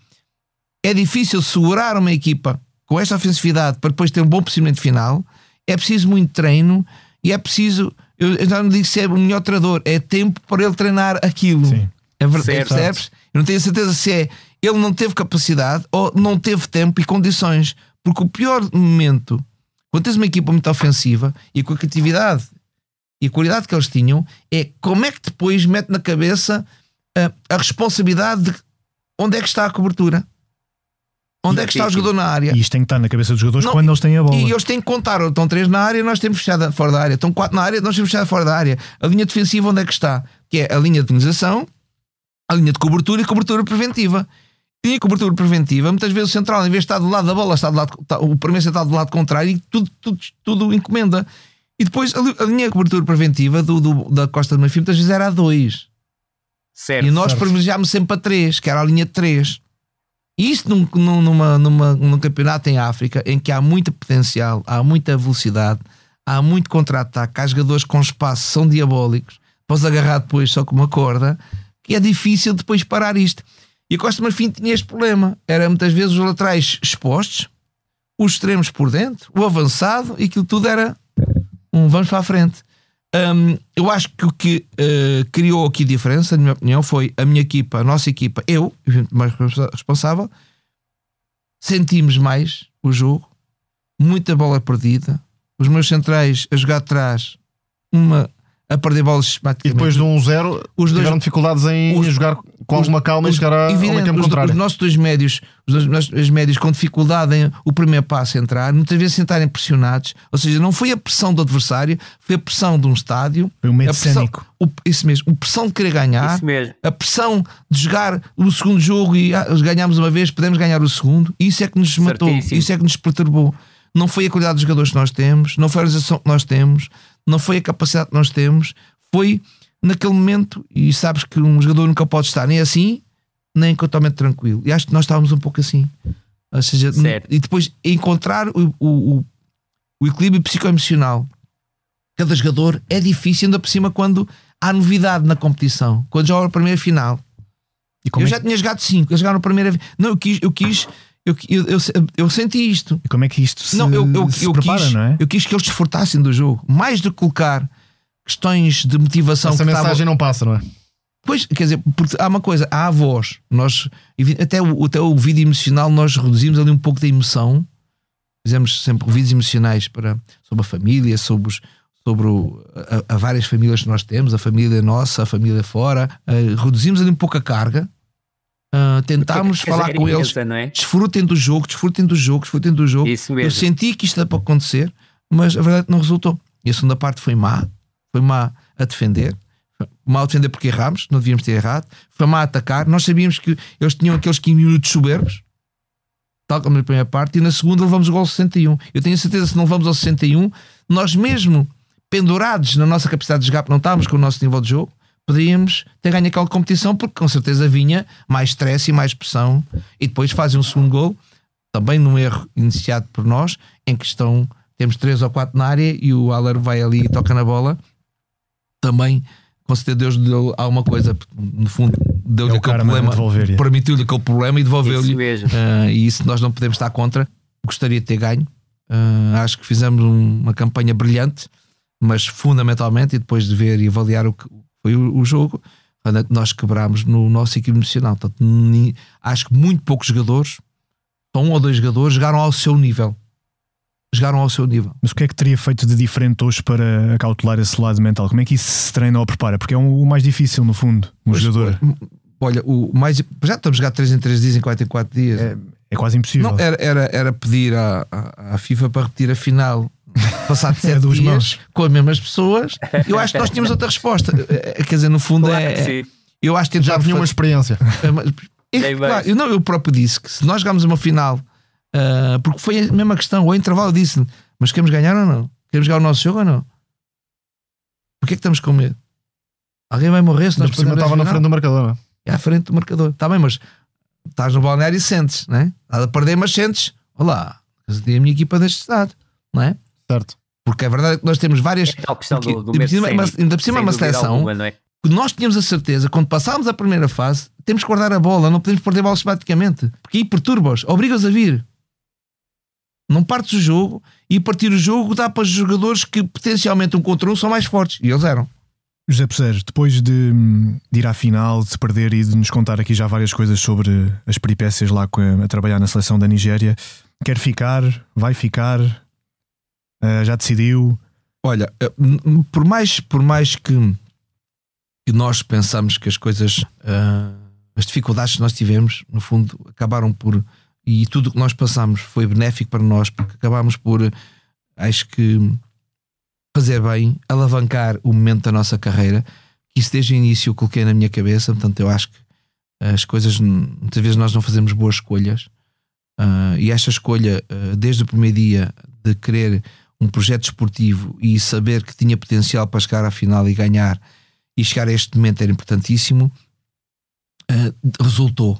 É difícil segurar uma equipa com esta ofensividade para depois ter um bom procedimento final, é preciso muito treino e é preciso. Eu já não digo se é o melhor treinador, é tempo para ele treinar aquilo. Sim. É verdade, percebes? Eu não tenho certeza se é ele não teve capacidade ou não teve tempo e condições. Porque o pior momento, quando tens uma equipa muito ofensiva e com a criatividade e a qualidade que eles tinham, é como é que depois mete na cabeça a, a responsabilidade de onde é que está a cobertura. Onde e, é que está o jogador na área? E isto tem que estar na cabeça dos jogadores não, quando eles têm a bola. E eles têm que contar. Estão três na área, nós temos fechado fora da área. Estão quatro na área, nós temos fechado fora da área. A linha defensiva, onde é que está? Que é a linha de penalização, a linha de cobertura e cobertura preventiva. E a cobertura preventiva, muitas vezes o central, em vez de estar do lado da bola, está do lado, está, o primeiro central do lado contrário e tudo, tudo, tudo encomenda. E depois a, a linha de cobertura preventiva do, do da Costa do Marfim muitas vezes era a 2. E nós privilegiámos sempre a 3, que era a linha de 3 isso num, numa, numa, num campeonato em África em que há muito potencial, há muita velocidade, há muito contra-ataque, há jogadores com espaço, são diabólicos, podes agarrar depois só com uma corda, que é difícil depois parar isto. E a Costa Marfim tinha este problema: era muitas vezes os laterais expostos, os extremos por dentro, o avançado, e aquilo tudo era um vamos para a frente. Um, eu acho que o que uh, criou aqui diferença, na minha opinião, foi a minha equipa, a nossa equipa, eu, mais responsável, sentimos mais o jogo, muita bola perdida, os meus centrais a jogar atrás, uma a perder bolas E depois de um zero, os dois, tiveram dificuldades em os, jogar com os, alguma calma os, e chegar ao meio campo contrário. Os nossos dois médios, os dois médios com dificuldade em o primeiro passo entrar, muitas vezes sentarem pressionados, ou seja, não foi a pressão do adversário, foi a pressão de um estádio. Foi um medo cénico. Isso mesmo, a pressão de querer ganhar, a pressão de jogar o segundo jogo e ah, ganhámos uma vez, podemos ganhar o segundo, isso é que nos matou, isso é que nos perturbou. não foi a qualidade dos jogadores que nós temos, não foi a organização que nós temos, não foi a capacidade que nós temos, foi naquele momento, e sabes que um jogador nunca pode estar nem assim, nem totalmente tranquilo. E acho que nós estávamos um pouco assim. Ou seja, Certo. e depois encontrar o, o, o, o equilíbrio psicoemocional. Cada jogador é difícil, ainda por cima, quando há novidade na competição. Quando joga a primeira final. E como, eu é, já tinha jogado cinco, eles jogaram a primeira. Não, eu quis, eu quis, eu, eu, eu, eu senti isto. e como é que isto se, não, eu, eu, se eu prepara, quis, não é? eu quis que eles desfrutassem do jogo. Mais do que colocar questões de motivação Essa mensagem não passa, não é? Pois, quer dizer, porque há uma coisa, há a voz. Nós, até o, até o vídeo emocional, nós reduzimos ali um pouco da emoção. Fizemos sempre vídeos emocionais para, sobre a família, sobre, os, sobre o, a, a várias famílias que nós temos, a família nossa, a família fora. Eh, reduzimos ali um pouco a carga. Ah, tentámos a falar com é eles. é? Desfrutem do jogo, desfrutem do jogo, desfrutem do jogo. Eu senti que isto era para acontecer, mas a verdade é não resultou. E a segunda parte foi má, foi má a defender, a defender porque errámos, não devíamos ter errado, foi má a atacar. Nós sabíamos que eles tinham aqueles 15 minutos soberbos, tal como na primeira parte, e na segunda levamos o gol 61. Eu tenho certeza que se não vamos ao 61, nós mesmo pendurados na nossa capacidade de jogar, porque não estávamos com o nosso nível de jogo, poderíamos ter ganho aquela competição, porque com certeza vinha mais stress e mais pressão, e depois fazem um segundo gol, também num erro iniciado por nós, em que estão, temos três ou quatro na área e o Aller vai ali e toca na bola. Também, com certeza, Deus deu alguma coisa, porque, no fundo, deu-lhe É o aquele a problema, devolver-lhe. permitiu-lhe aquele problema e devolveu-lhe. Ah, e isso nós não podemos estar contra. Gostaria de ter ganho. Ah, acho que fizemos um- uma campanha brilhante, mas fundamentalmente, e depois de ver e avaliar o que foi o, o jogo, realmente nós quebramos no nosso equipe emocional. Portanto, acho que muito poucos jogadores, só um ou dois jogadores, jogaram ao seu nível. Jogaram ao seu nível. Mas o que é que teria feito de diferente hoje para acautelar esse lado mental? Como é que isso se treina ou prepara? Porque é um- o mais difícil, no fundo, um Pois, jogador. Olha, o mais, já estamos a jogar 3 em 3 dias, em 4 em 4 dias. É, é quase impossível. Não, era, era, era pedir à, à, à FIFA para repetir a final passado É sete duas dias mãos. com as mesmas pessoas. Eu acho que nós tínhamos outra resposta. Eh, Quer dizer, no fundo, Claro é, que sim. eu acho que Já tinha uma experiência. É, é, claro, eu, não, eu próprio disse que se nós jogámos uma final, ah, porque foi a mesma questão, ao intervalo disse mas queremos ganhar ou não? Queremos jogar o nosso jogo ou não? Porqué é que estamos com medo? Alguém vai morrer se nós por cima estava na frente do marcador, não é? É à frente do marcador. Está bem, mas estás no balneário e sentes, não é? Nada a perder, mas sentes. Olá, a minha equipa deste estado, não é? Certo. Porque a verdade é que nós temos várias. É porque do, do ainda por cima é uma- cénico, ainda por cima é sem uma dúvida seleção alguma, é? que nós tínhamos a certeza, quando passámos a primeira fase, temos que guardar a bola, não podemos perder a bola sistematicamente. Porque aí perturbas, obrigas a vir. Não partes o jogo e a partir do jogo dá para os jogadores que potencialmente um contra um são mais fortes. E eles eram. José Pesseiro, depois de, de ir à final, de se perder e de nos contar aqui já várias coisas sobre as peripécias lá com a, a trabalhar na seleção da Nigéria, quer ficar? Vai ficar? Ah, já decidiu? Olha, eh, por mais, por mais que, que nós pensamos que as coisas, ah, as dificuldades que nós tivemos, no fundo, acabaram por. E tudo o que nós passamos foi benéfico para nós, porque acabámos por, acho que, fazer bem, alavancar o momento da nossa carreira, que isso desde o início eu coloquei na minha cabeça. Portanto, eu acho que as coisas, muitas vezes nós não fazemos boas escolhas. ah, e esta escolha, ah, desde o primeiro dia, de querer um projeto esportivo e saber que tinha potencial para chegar à final e ganhar e chegar a este momento era importantíssimo, eh, resultou.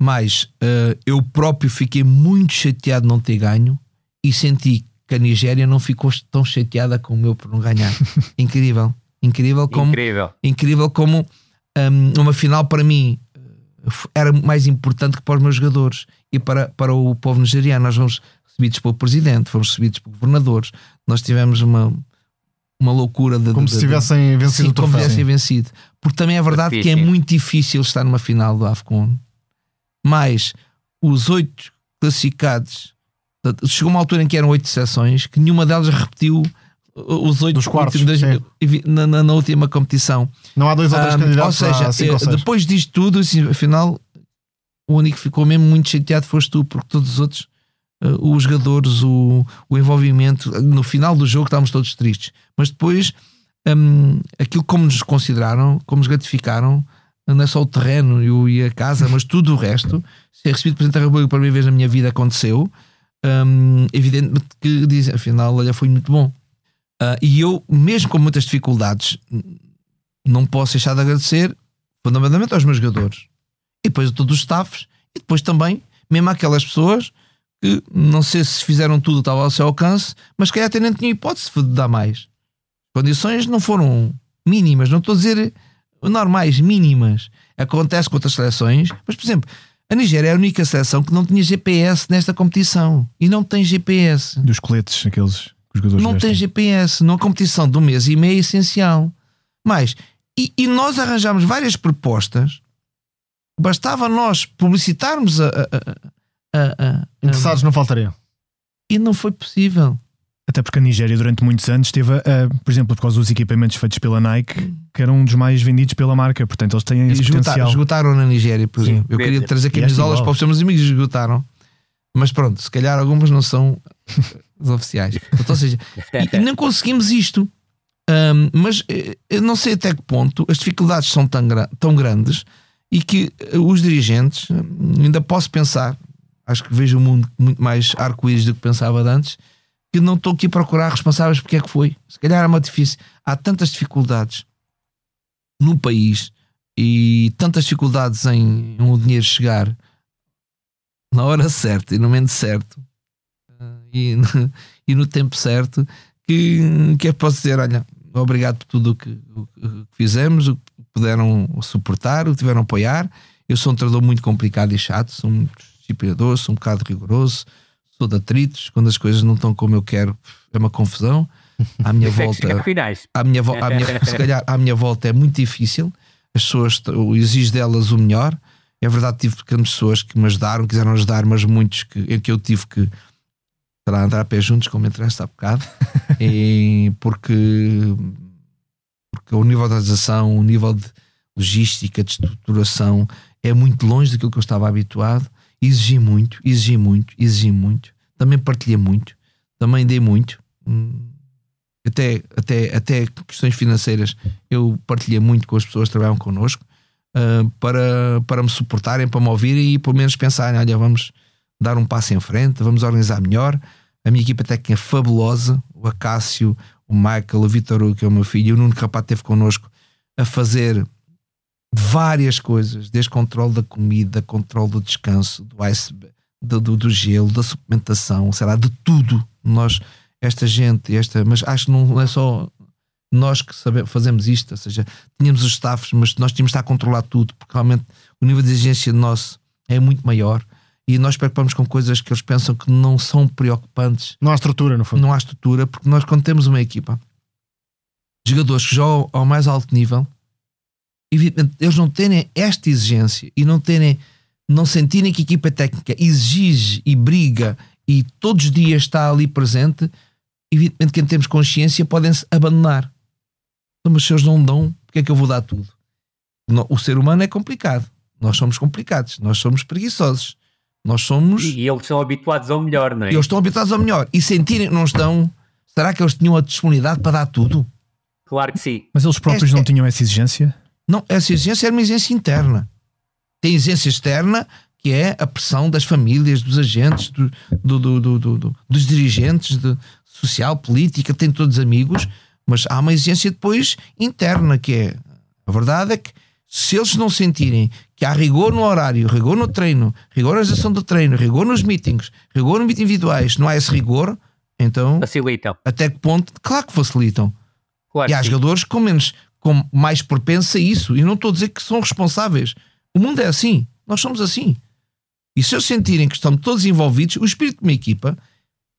Mas eh, eu próprio fiquei muito chateado de não ter ganho e senti que a Nigéria não ficou tão chateada como eu por não ganhar. incrível, incrível como Incrível. incrível como hum, uma final para mim eh, era mais importante que para os meus jogadores e para, para o povo nigeriano. Nós fomos recebidos pelo presidente, fomos recebidos por governadores. Nós tivemos uma, uma loucura de. Como de- se de- tivessem vencido Sim, o como troféu. tivessem vencido. Porque também é verdade que é muito difícil estar numa final do AFCON. Mas os oito classificados, chegou uma altura em que eram oito sessões, que nenhuma delas repetiu os oito Dos quartos, últimos na, na- na última competição. Não há dois ou três ou candidatos seja, ou eh, seis. depois disto tudo, assim, afinal, o único que ficou mesmo muito chateado foste tu, porque todos os outros, eh, os jogadores, o, o envolvimento, no final do jogo estávamos todos tristes. Mas depois, hum, aquilo como nos consideraram, como nos gratificaram, não é só o terreno e, o- e a casa, mas tudo o resto, ser recebido Presidente da República pela primeira vez na minha vida aconteceu. hum, evidentemente que dizem, afinal, olha, foi muito bom. Uh, e eu, mesmo com muitas dificuldades, não posso deixar de agradecer fundamentalmente aos meus jogadores e depois a todos os staffs e depois também, mesmo aquelas pessoas que não sei se fizeram tudo estava ao seu alcance, mas que até nem tinham hipótese de dar mais. Condições não foram mínimas, não estou a dizer normais, mínimas. Acontece com outras seleções, mas por exemplo, a Nigéria é a única seleção que não tinha GPS nesta competição e não tem GPS. Dos coletes, aqueles que os jogadores Não vestem. tem GPS. Numa competição de um mês e meio é essencial. Mas, e, e nós arranjámos várias propostas. Bastava nós publicitarmos a. a- a- a- a- Interessados não faltariam. e não foi possível. Até porque a Nigéria durante muitos anos teve, a- por exemplo, por causa dos equipamentos feitos pela Nike, que eram um dos mais vendidos pela marca, portanto eles têm esse Esgota- potencial. esgotaram na Nigéria, por Sim. exemplo. Eu queria trazer camisolas igual. para os meus amigos e esgotaram. Mas pronto, se calhar algumas não são as oficiais. Então, ou seja, e, e não conseguimos isto. Ahm, mas eh, eu não sei até que ponto as dificuldades são tão, gra- tão grandes e que os dirigentes, hum, ainda posso pensar, acho que vejo o mundo muito mais arco-íris do que pensava de antes, que não estou aqui a procurar responsáveis porque é que foi. Se calhar é uma difícil. Há tantas dificuldades no país e tantas dificuldades em, o dinheiro chegar na hora certa e no momento certo eh, e, no- e no tempo certo que, que eu posso dizer, olha, obrigado por tudo o que, que fizemos, o que puderam suportar, o que tiveram a apoiar. Eu sou um treinador muito complicado e chato, sou muito disciplinador, sou um bocado rigoroso, sou de atritos, quando as coisas não estão como eu quero, é uma confusão. À minha é volta à minha, à minha- se calhar à minha volta é muito difícil. As pessoas, eu exijo delas o melhor. É verdade, tive pequenas pessoas que me ajudaram, quiseram ajudar, mas muitos que, em que eu tive que para andar a pé juntos, como entraste há bocado, e porque, porque o nível de organização, o nível de logística, de estruturação é muito longe daquilo que eu estava habituado. Exigi muito, exigi muito, exigi muito. Também partilhei muito, também dei muito. Hum, até, até, até questões financeiras eu partilhei muito com as pessoas que trabalham connosco ah, para, para me suportarem, para me ouvirem e pelo menos pensarem: olha, vamos dar um passo em frente, vamos organizar melhor. A minha equipa técnica é fabulosa, o Acácio, o Michael, o Vitor, que é o meu filho, e o Nuno Capaz esteve connosco a fazer várias coisas, desde controle da comida, controle do descanso, do ice, do, do, do gelo, da suplementação, sei lá, de tudo. Nós, esta gente, esta, mas acho que não é só nós que sabe, fazemos isto, ou seja, tínhamos os staffs, mas nós tínhamos de estar a controlar tudo, porque realmente o nível de exigência nosso é muito maior e nós preocupamos com coisas que eles pensam que não são preocupantes Não há estrutura, no fundo. não há estrutura, porque nós, quando temos uma equipa de jogadores que jogam ao mais alto nível, evidentemente, eles não terem esta exigência e não terem, não sentirem que a equipa técnica exige e briga e todos os dias está ali presente, evidentemente que em termos de consciência podem-se abandonar. Então, mas se eles não dão, porque é que eu vou dar tudo? O ser humano é complicado. Nós somos complicados, nós somos preguiçosos, nós somos. E, e eles são habituados ao melhor, não é? Eles estão habituados ao melhor e sentirem que não estão. Será que eles tinham a disponibilidade para dar tudo? Claro que sim. Mas eles próprios Esta- não tinham essa exigência? Não, essa exigência era uma exigência interna. Tem exigência externa, que é a pressão das famílias, dos agentes, do, do- do- do- do- do- dos dirigentes de social, política, tem todos amigos, mas há uma exigência depois interna, que é a verdade é que se eles não sentirem que há rigor no horário, rigor no treino, rigor na organização do treino, rigor nos meetings, rigor nos meetings individuais, não há esse rigor, então Facilitam. até que ponto? Claro que facilitam. Claro E há sim. jogadores com menos, com mais propensa a isso. E não estou a dizer que são responsáveis. O mundo é assim. Nós somos assim. E se eles sentirem que estão todos envolvidos, o espírito de uma equipa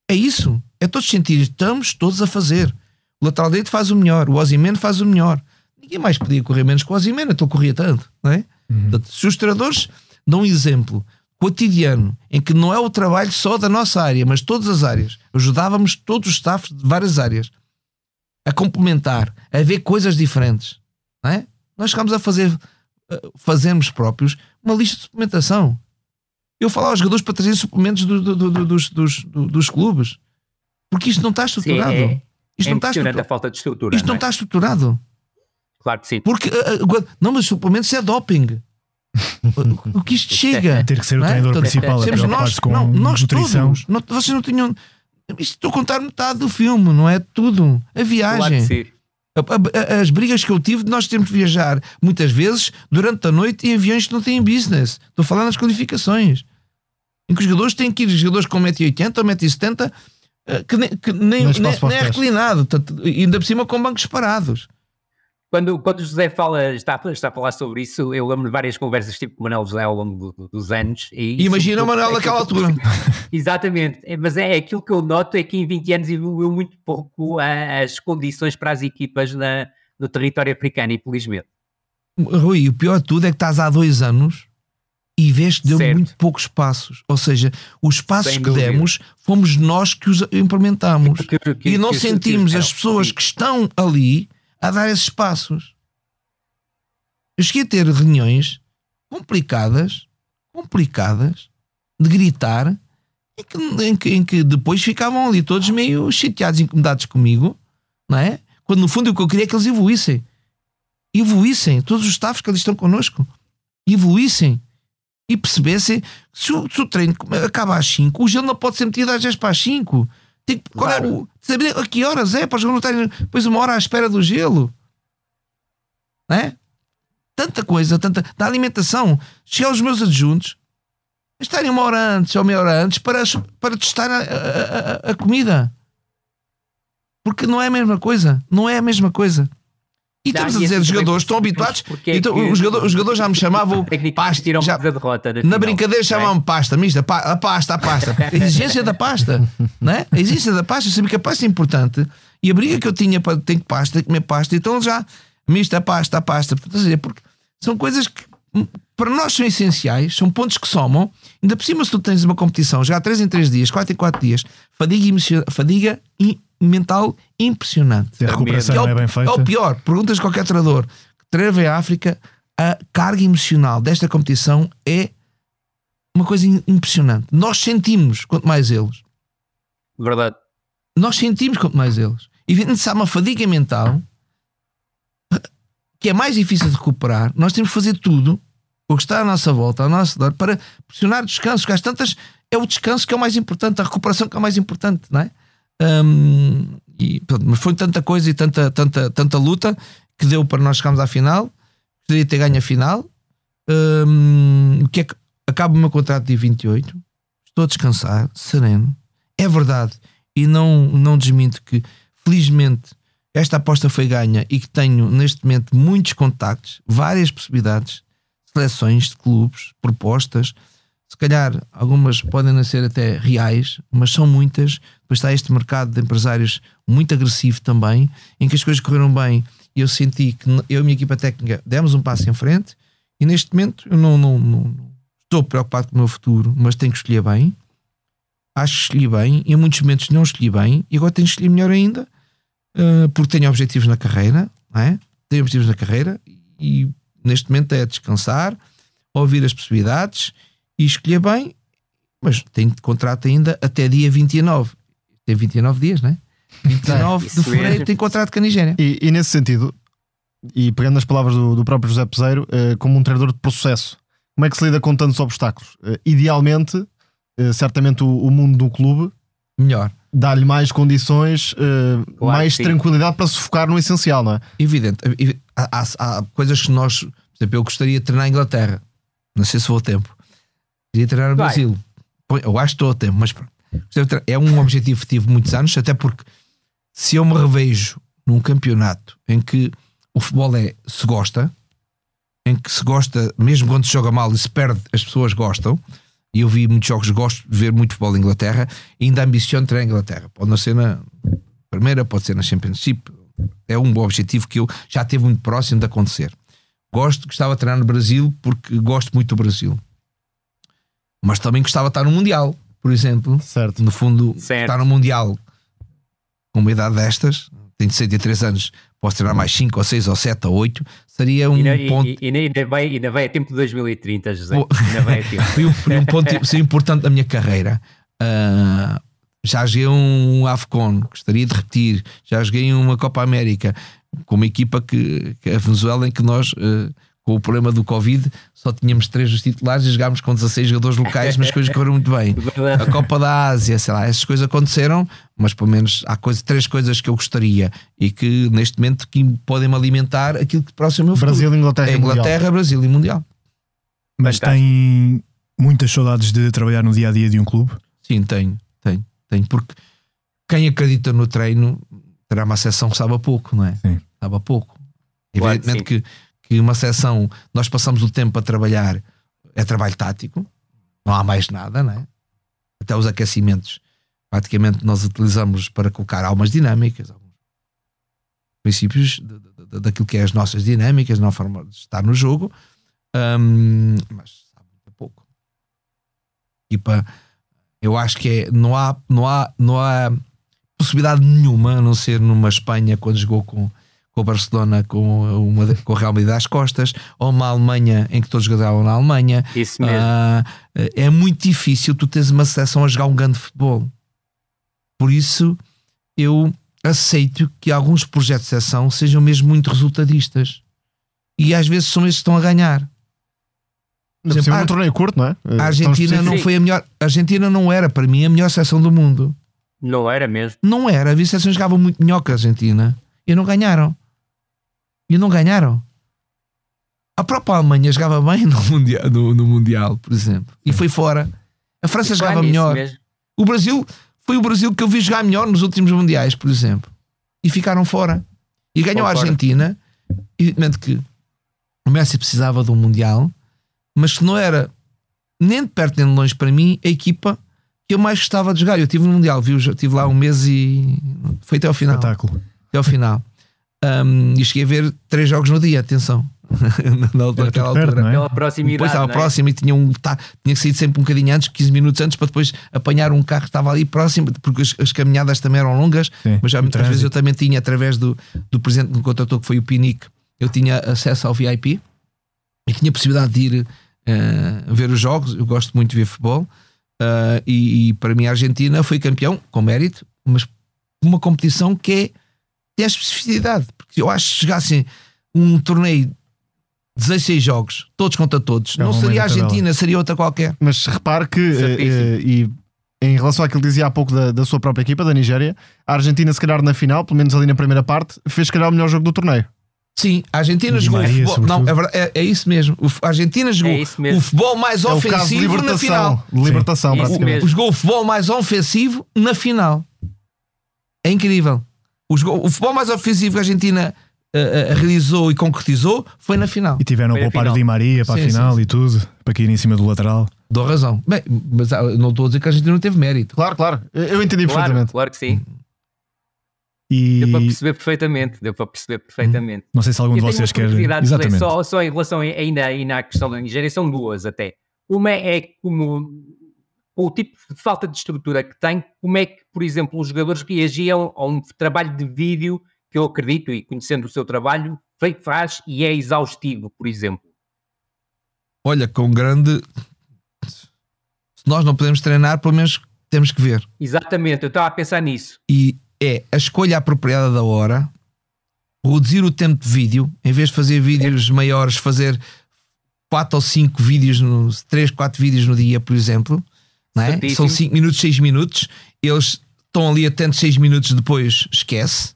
é isso. É todos sentirem que estamos todos a fazer. O lateral direito faz o melhor, o Osimeno faz o melhor. Ninguém mais podia correr menos que o Osimeno, então corria tanto, não é? Portanto, se os treinadores dão um exemplo cotidiano em que não é o trabalho só da nossa área, mas todas as áreas, ajudávamos todos os staffs de várias áreas a complementar, a ver coisas diferentes, não é? Nós chegámos a fazer, eh, fazermos próprios uma lista de suplementação. Eu falava aos jogadores para trazer suplementos do- do- do- do- dos, dos, do- dos clubes, porque isto não está Sim, estruturado. é, isto é não está impressionante a estruturado. falta de estrutura. Isto não é? está estruturado. Claro que sim. Porque, ah, ah, não, mas suplementos é doping. o, que isto chega. Ter que ser o não é? treinador principal a Temos nós, não, nós nutrição. todos. Não- vocês não tinham. Isto estou a contar metade do filme, não é tudo. A Claro viagem. a- As brigas que eu tive, de nós temos de viajar muitas vezes durante a noite em aviões que não têm business. Estou a falar nas qualificações. Em que os jogadores têm que ir, jogadores com 1,80m ou 1,70m, eh, que nem, que nem, Nem nem, os é reclinado, e ainda por cima com bancos parados. Quando, quando o José fala, está, está a falar sobre isso, eu lembro de várias conversas tive com o Manuel José ao longo do- do- dos anos. E, imagina o Manuel é naquela aquilo- altura. Exatamente, É, mas é aquilo que eu noto é que em 20 anos evoluiu muito pouco ah, as condições para as equipas na, no território africano, infelizmente. Rui, o pior de tudo é que estás há dois anos e vês que deu Certo. muito poucos passos. Ou seja, os passos Sem que dúvida. demos fomos nós que os implementamos. Que- que- e não sentimos que- as pessoas que estão ali a dar esses passos. Eu cheguei a ter reuniões complicadas, complicadas, de gritar, em que, em que- em que depois ficavam ali todos meio chateados, incomodados comigo, não é? Quando no fundo o que eu queria é que eles evoluíssem. Evoluíssem, todos os staffs que ali estão connosco, evoluíssem e percebessem que se o, se o treino acaba às 5, o gelo não pode ser metido às 10 para as 5. Tem, que- qual é Claro. o, saber a que horas é para os não estarem depois uma hora à espera do gelo. Não é? Tanta coisa, tanta. Da alimentação. Chegar aos meus adjuntos, estarem uma hora antes ou meia hora antes para, para testar a, a- a- a comida. Porque não é a mesma coisa. Não é a mesma coisa. E estamos a dizer, os jogadores estão habituados. é Então, que os, jogadores, os jogadores já me chamavam. pasta, tiram já- a derrota. na brincadeira não é? chamavam pasta, mista, pa- a pasta, a pasta. A exigência da pasta, não é? A exigência da pasta, eu sabia que a pasta é importante e a briga que eu tinha para ter pasta, comer pasta, então já, mista, a pasta, a pasta. Portanto, porque são coisas que para nós são essenciais, são pontos que somam. Ainda por cima, se tu tens uma competição, já 3 em 3 dias, 4 em 4 dias, fadiga, fadiga e mental impressionante. A recuperação Que não é bem é feita. o pior. Perguntas a qualquer treinador que treina em África, a carga emocional desta competição é uma coisa impressionante. Nós sentimos quanto mais eles. Verdade. Nós sentimos quanto mais eles. E se há uma fadiga mental que é mais difícil de recuperar, nós temos que fazer tudo o que está à nossa volta, ao nosso redor, para pressionar o descanso. Porque às tantas é o descanso que é o mais importante, a recuperação que é o mais importante, não é? Hum, e, pronto, mas foi tanta coisa e tanta, tanta, tanta luta que deu para nós chegarmos à final. De ter ganho a final. Hum, que é que acaba o meu contrato dia 28. Estou a descansar, sereno. É verdade. E não, não desminto que, felizmente, esta aposta foi ganha e que tenho neste momento muitos contactos, várias possibilidades, seleções de clubes, propostas. Se calhar algumas podem não ser até reais, mas são muitas. Depois está este mercado de empresários muito agressivo também, em que as coisas correram bem e eu senti que eu e a minha equipa técnica demos um passo em frente. E neste momento eu não, não, não- não estou preocupado com o meu futuro, mas tenho que escolher bem. Acho que escolhi bem, e em muitos momentos não escolhi bem, e agora tenho que escolher melhor ainda, eh, porque tenho objetivos na carreira, não é? Tenho objetivos na carreira, e neste momento é descansar, ouvir as possibilidades e escolher bem, mas tenho contrato ainda até dia 29. Tem 29 dias, não é? 29 de fevereiro tem contrato com a Nigéria. E, e nesse sentido, e pegando nas palavras do, do próprio José Peseiro, eh, como um treinador de processo, como é que se lida com tantos obstáculos? Eh, idealmente, certamente o, o mundo do clube Melhor. Dá-lhe mais condições, eh, Claro mais sim. tranquilidade para se focar no essencial, não é? Evidente. Evi- Há, há- há coisas que nós, por exemplo, eu gostaria de treinar a Inglaterra. Não sei se vou a tempo. Queria treinar o. Brasil. Eu acho que estou a tempo, mas pronto. É um objetivo que tive muitos anos, até porque se eu me revejo num campeonato em que o futebol é se gosta, em que se gosta, mesmo quando se joga mal e se perde, as pessoas gostam. E eu vi muitos jogos, gosto de ver muito futebol em Inglaterra, e ainda ambiciono treinar a Inglaterra. Pode não ser na primeira, pode ser na Championship. É um bom objetivo que eu já esteve muito próximo de acontecer. Gosto, gostava de treinar no Brasil porque gosto muito do Brasil. Mas também gostava de estar no Mundial, por exemplo. Certo. No fundo, Certo. estar no Mundial com uma idade destas, tenho 63 anos, posso treinar mais 5 ou 6 ou 7 ou 8, seria um E, ponto. e- e ainda, vai, ainda vai a tempo de 2030, José. Pô. Ainda vai a tempo. Foi um, foi um ponto seria importante da minha carreira. Ah, já joguei um AFCON, gostaria de repetir. Já joguei uma Copa América com uma equipa que, que é a Venezuela, em que nós, ah, com o problema do Covid, só tínhamos três dos titulares e jogámos com 16 jogadores locais, mas as coisas correram muito bem. A Copa da Ásia, sei lá, essas coisas aconteceram, mas pelo menos há coisa, três coisas que eu gostaria e que neste momento que podem me alimentar aquilo que próximo meu Brasil, Inglaterra, é Inglaterra, Mundial. Brasil e Mundial. Mas tem muitas saudades de trabalhar no dia a dia de um clube? Sim, tenho, tenho, tenho, porque quem acredita no treino terá uma sessão que sabe a pouco, não é? Sim. Sabe a pouco. Claro, Evidentemente que que uma sessão nós passamos o tempo a trabalhar é trabalho tático, não há mais nada, não é? Até os aquecimentos, praticamente nós utilizamos para colocar algumas dinâmicas, alguns princípios de, de, de, daquilo que é as nossas dinâmicas, na forma de estar no jogo, um, mas sabe muito pouco. E para, eu acho que é, não há, não há, não há possibilidade nenhuma, a não ser numa Espanha quando jogou com com o Barcelona com, uma, com o Real Madrid às costas, ou uma Alemanha em que todos jogavam na Alemanha. Isso mesmo. Uh, é muito difícil tu teres uma seleção a jogar um grande futebol. Por isso, eu aceito que alguns projetos de seleção sejam mesmo muito resultadistas. E às vezes são esses que estão a ganhar. Por exemplo, é um torneio curto, não é? A Argentina não foi a melhor. A Argentina não era, para mim, a melhor seleção do mundo. Não era mesmo? Não era. A seleção jogava muito melhor que a Argentina e não ganharam. E não ganharam. A própria Alemanha jogava bem no Mundial, no, no mundial por exemplo. E foi fora. A França jogava melhor. Mesmo. O Brasil foi o Brasil que eu vi jogar melhor nos últimos mundiais, por exemplo. E ficaram fora. E ganhou a Argentina. Evidentemente que o Messi precisava de um Mundial, mas que não era nem de perto nem de longe para mim a equipa que eu mais gostava de jogar. Eu tive no Mundial, vi, tive lá um mês e foi até ao final. Espetáculo. Até ao final. Um, e cheguei a ver três jogos no dia, atenção. naquela altura. Perto, é? Pela proximidade. Depois estava é? próximo e tinha, um, tá, tinha que sair sempre um bocadinho antes, 15 minutos antes, para depois apanhar um carro que estava ali próximo, porque as, as caminhadas também eram longas, Sim, mas já muitas vezes eu também tinha, através do, do presente que me contratou, que foi o Pinic, eu tinha acesso ao VIP e tinha possibilidade de ir uh, ver os jogos. Eu gosto muito de ver futebol. Uh, e, e, para mim a Argentina foi campeão, com mérito, mas uma competição que é tem a especificidade. Porque eu acho que chegassem um torneio 16 jogos, todos contra todos, é não seria a Argentina, seria outra qualquer. Mas repare que, uh, e em relação àquilo que dizia há pouco da, da, sua própria equipa, da Nigéria, a Argentina, se calhar na final, pelo menos ali na primeira parte, fez se calhar o melhor jogo do torneio. Sim, a Argentina jogou o futebol. Não, é, é, é, isso mesmo. A Argentina jogou é o futebol mais é ofensivo na final. De libertação, Sim, praticamente. Jogou o futebol mais ofensivo na final. É incrível. O, o futebol mais ofensivo que a Argentina uh, uh, realizou e concretizou foi na final. E tiveram a poupar o Di Maria para sim, a final sim, sim. e tudo, para cair em cima do lateral. Dou razão. Bem, mas ah, não estou a dizer que a Argentina não teve mérito. Claro, claro. Eu entendi claro, perfeitamente. Claro que sim. E... Deu para perceber perfeitamente, deu para perceber perfeitamente. Não sei se algum de vocês quer. Exatamente. Só, só em relação ainda, ainda à questão da Nigéria, são duas até. Uma é como o tipo de falta de estrutura que tem, como é que, por exemplo, os jogadores reagiam a um trabalho de vídeo que eu acredito, e conhecendo o seu trabalho, faz e é exaustivo, por exemplo? Olha, com grande. Se nós não podemos treinar, pelo menos temos que ver. Exatamente, eu estava a pensar nisso. E é a escolha apropriada da hora, reduzir o tempo de vídeo, em vez de fazer vídeos é. maiores, fazer 4 ou 5 vídeos, no, 3, 4 vídeos no dia, por exemplo é? São 5 minutos, 6 minutos. Eles estão ali atentos 6 minutos depois, esquece.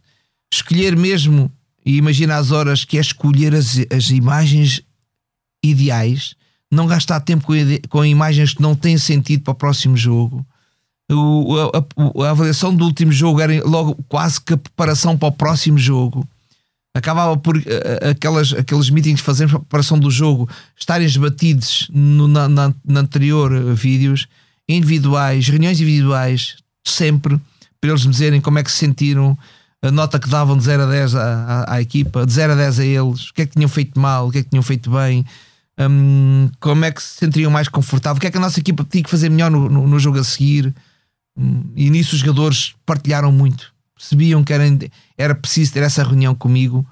Escolher mesmo, e imagina as horas que é escolher as, as imagens ideais, não gastar tempo com, com imagens que não têm sentido para o próximo jogo. O, a, a, a, avaliação do último jogo era logo quase que a preparação para o próximo jogo. Acabava por uh, aquelas, aqueles meetings que fazemos para a preparação do jogo estarem esbatidos no, na, na, na anterior uh, vídeos individuais, reuniões individuais, sempre, para eles me dizerem como é que se sentiram, a nota que davam de 0 a 10 à, à, à, equipa, de 0 a 10 a eles, o que é que tinham feito mal, o que é que tinham feito bem, um, como é que se sentiriam mais confortável, o que é que a nossa equipa tinha que fazer melhor no, no, no jogo a seguir. Um, e nisso os jogadores partilharam muito, percebiam que era, era preciso ter essa reunião comigo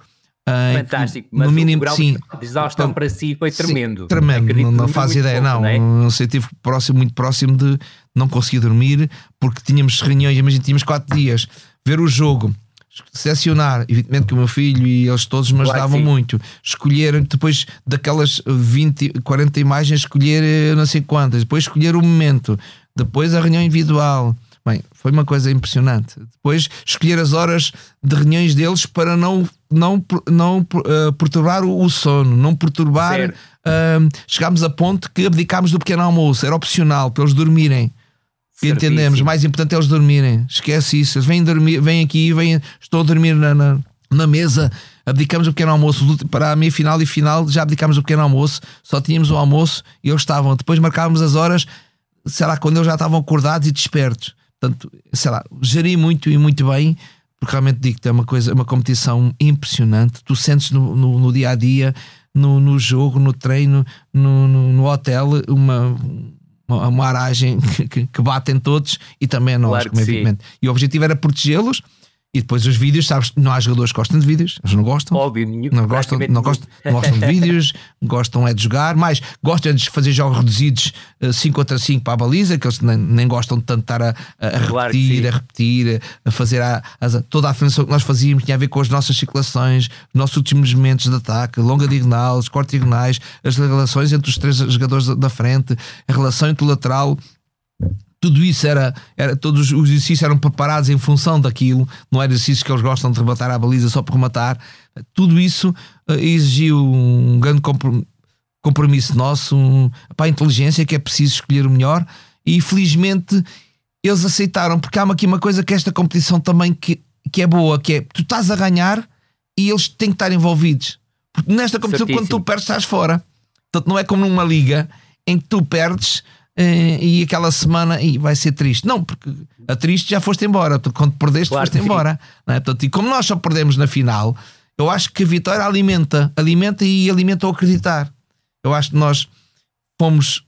Fantástico, mas no mínimo, o grau sim, de exaustão então, para si foi tremendo. Sim, tremendo, não, não faz ideia, pouco, não. Não, é? não sei, estive próximo, muito próximo de não conseguir dormir porque tínhamos reuniões, imagina, tínhamos quatro dias, ver o jogo, selecionar, evidentemente que o meu filho e eles todos me Claro ajudavam sim. muito. Escolher depois daquelas 20, 40 imagens, escolher eh, não sei quantas, depois escolher o momento, depois a reunião individual. Bem, foi uma coisa impressionante. Depois escolher as horas de reuniões deles para não, não, não eh, perturbar o, sono, não perturbar. Ah, chegámos a ponto que abdicámos do pequeno almoço, era opcional para eles dormirem. Que entendemos, mais importante é eles dormirem. Esquece isso. Eles vêm, dormir, vêm aqui, vêm, estão a dormir na, na, na mesa. Abdicamos o pequeno almoço. Para a meia final e final já abdicámos o pequeno almoço. Só tínhamos o almoço e eles estavam. Depois marcávamos as horas, sei lá, quando eles já estavam acordados e despertos. Portanto, sei lá, geri muito e muito bem. Porque realmente digo que é uma coisa, uma competição impressionante. Tu sentes no, no, no dia a dia, no, no jogo, no treino, no, no, hotel, uma, uma, uma aragem que, que, batem todos e também a nós, Claro como é sim. evidente. E o objetivo era protegê-los e depois os vídeos, sabes, não há jogadores que gostam de vídeos, eles não gostam. Óbvio, Não gostam, não, gostam, não gostam de vídeos, gostam é de jogar, mais gostam é de fazer jogos reduzidos 5 contra 5 para a baliza, que eles nem, nem gostam de tanto estar a, a- a Claro repetir, a repetir, a fazer a, as- toda a afirmação que nós fazíamos tinha a ver com as nossas circulações, nossos últimos momentos de ataque, longa diagonal, os cortes diagonais, as relações entre os três jogadores da frente, a relação entre o lateral, tudo isso era, era todos os exercícios eram preparados em função daquilo, não era exercícios que eles gostam de rematar à baliza só por rematar. Tudo isso eh, exigiu um grande comprom- compromisso nosso, um, para a inteligência que é preciso escolher o melhor e felizmente eles aceitaram, porque há aqui uma coisa que esta competição também que, que é boa, que é tu estás a ganhar e eles têm que estar envolvidos. Porque nesta competição, quando Certíssimo. tu perdes, estás fora. Portanto, não é como numa liga em que tu perdes e aquela semana e vai ser triste. Não, porque a triste já foste embora. Quando perdeste, Claro foste sim. embora. Não é? Portanto, e como nós só perdemos na final, eu acho que a vitória alimenta, alimenta e alimenta o acreditar. Eu acho que nós fomos,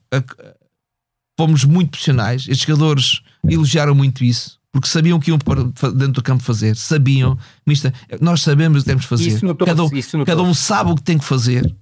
fomos muito profissionais. Estes jogadores elogiaram muito isso. Porque sabiam o que iam dentro do campo fazer, sabiam, Mister, nós sabemos o que temos de fazer. Isso cada, um, isso cada um sabe o que tem que fazer.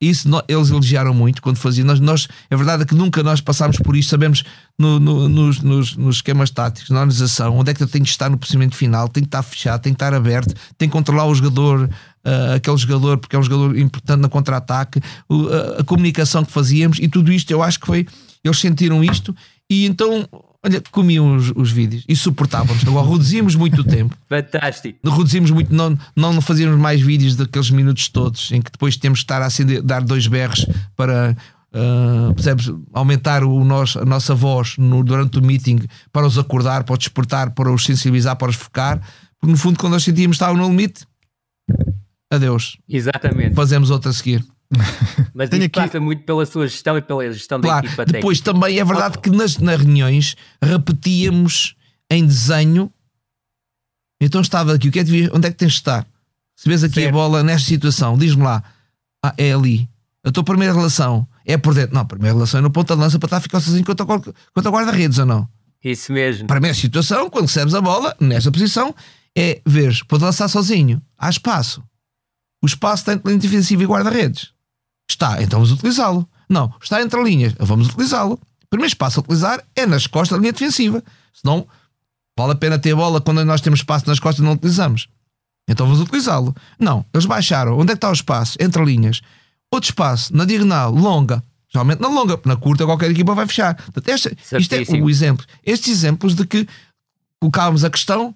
Isso eles elogiaram muito quando faziam. Nós, nós, a verdade é que nunca nós passámos por isto. Sabemos no- no- nos, nos- nos esquemas táticos, na organização, onde é que eu tenho de estar no procedimento final, tem que estar fechado, tem que estar aberto, tem que controlar o jogador, ah, aquele jogador, porque é um jogador importante no contra-ataque, a, a comunicação que fazíamos e tudo isto. Eu acho que foi. Eles sentiram isto e então, olha, comiam os, os vídeos e suportávamos. Agora reduzimos muito o tempo Fantástico. reduzimos muito, não, não fazíamos mais vídeos daqueles minutos todos em que depois temos que estar a acender, dar dois berros para ah, percebes, aumentar o nós, a nossa voz no- durante o meeting para os acordar, para os despertar, para os sensibilizar, para os focar. Porque no fundo, quando nós sentíamos que estavam no limite, adeus, Exatamente. fazemos outra a seguir. Mas Tenho isso aqui- passa muito pela sua gestão e pela gestão da Claro, equipa depois técnica. também é verdade que nas, nas reuniões repetíamos em desenho. Então estava aqui, o que é que onde é que tens de estar? Se vês aqui a Certo. bola nesta situação, diz-me lá, ah, é ali. A tua primeira relação é por dentro. Não, a primeira relação é no ponta de lança para estar a ficar sozinho contra, contra guarda-redes ou não? Isso mesmo. Para a minha situação, quando recebes a bola, nesta posição, é ver, pode lançar sozinho, há espaço. O espaço entre linha defensiva e guarda-redes. Está, então vamos utilizá-lo. Não, está entre linhas, vamos utilizá-lo. O primeiro espaço a utilizar é nas costas da linha defensiva. Senão, vale a pena ter a bola quando nós temos espaço nas costas e não utilizamos. Então vamos utilizá-lo. Não, eles baixaram. Onde é que está o espaço? Entre linhas. Outro espaço, na diagonal, longa. Geralmente na longa, na curta qualquer equipa vai fechar. Portanto, esta- isto é o exemplo. Estes exemplos de que colocávamos a questão.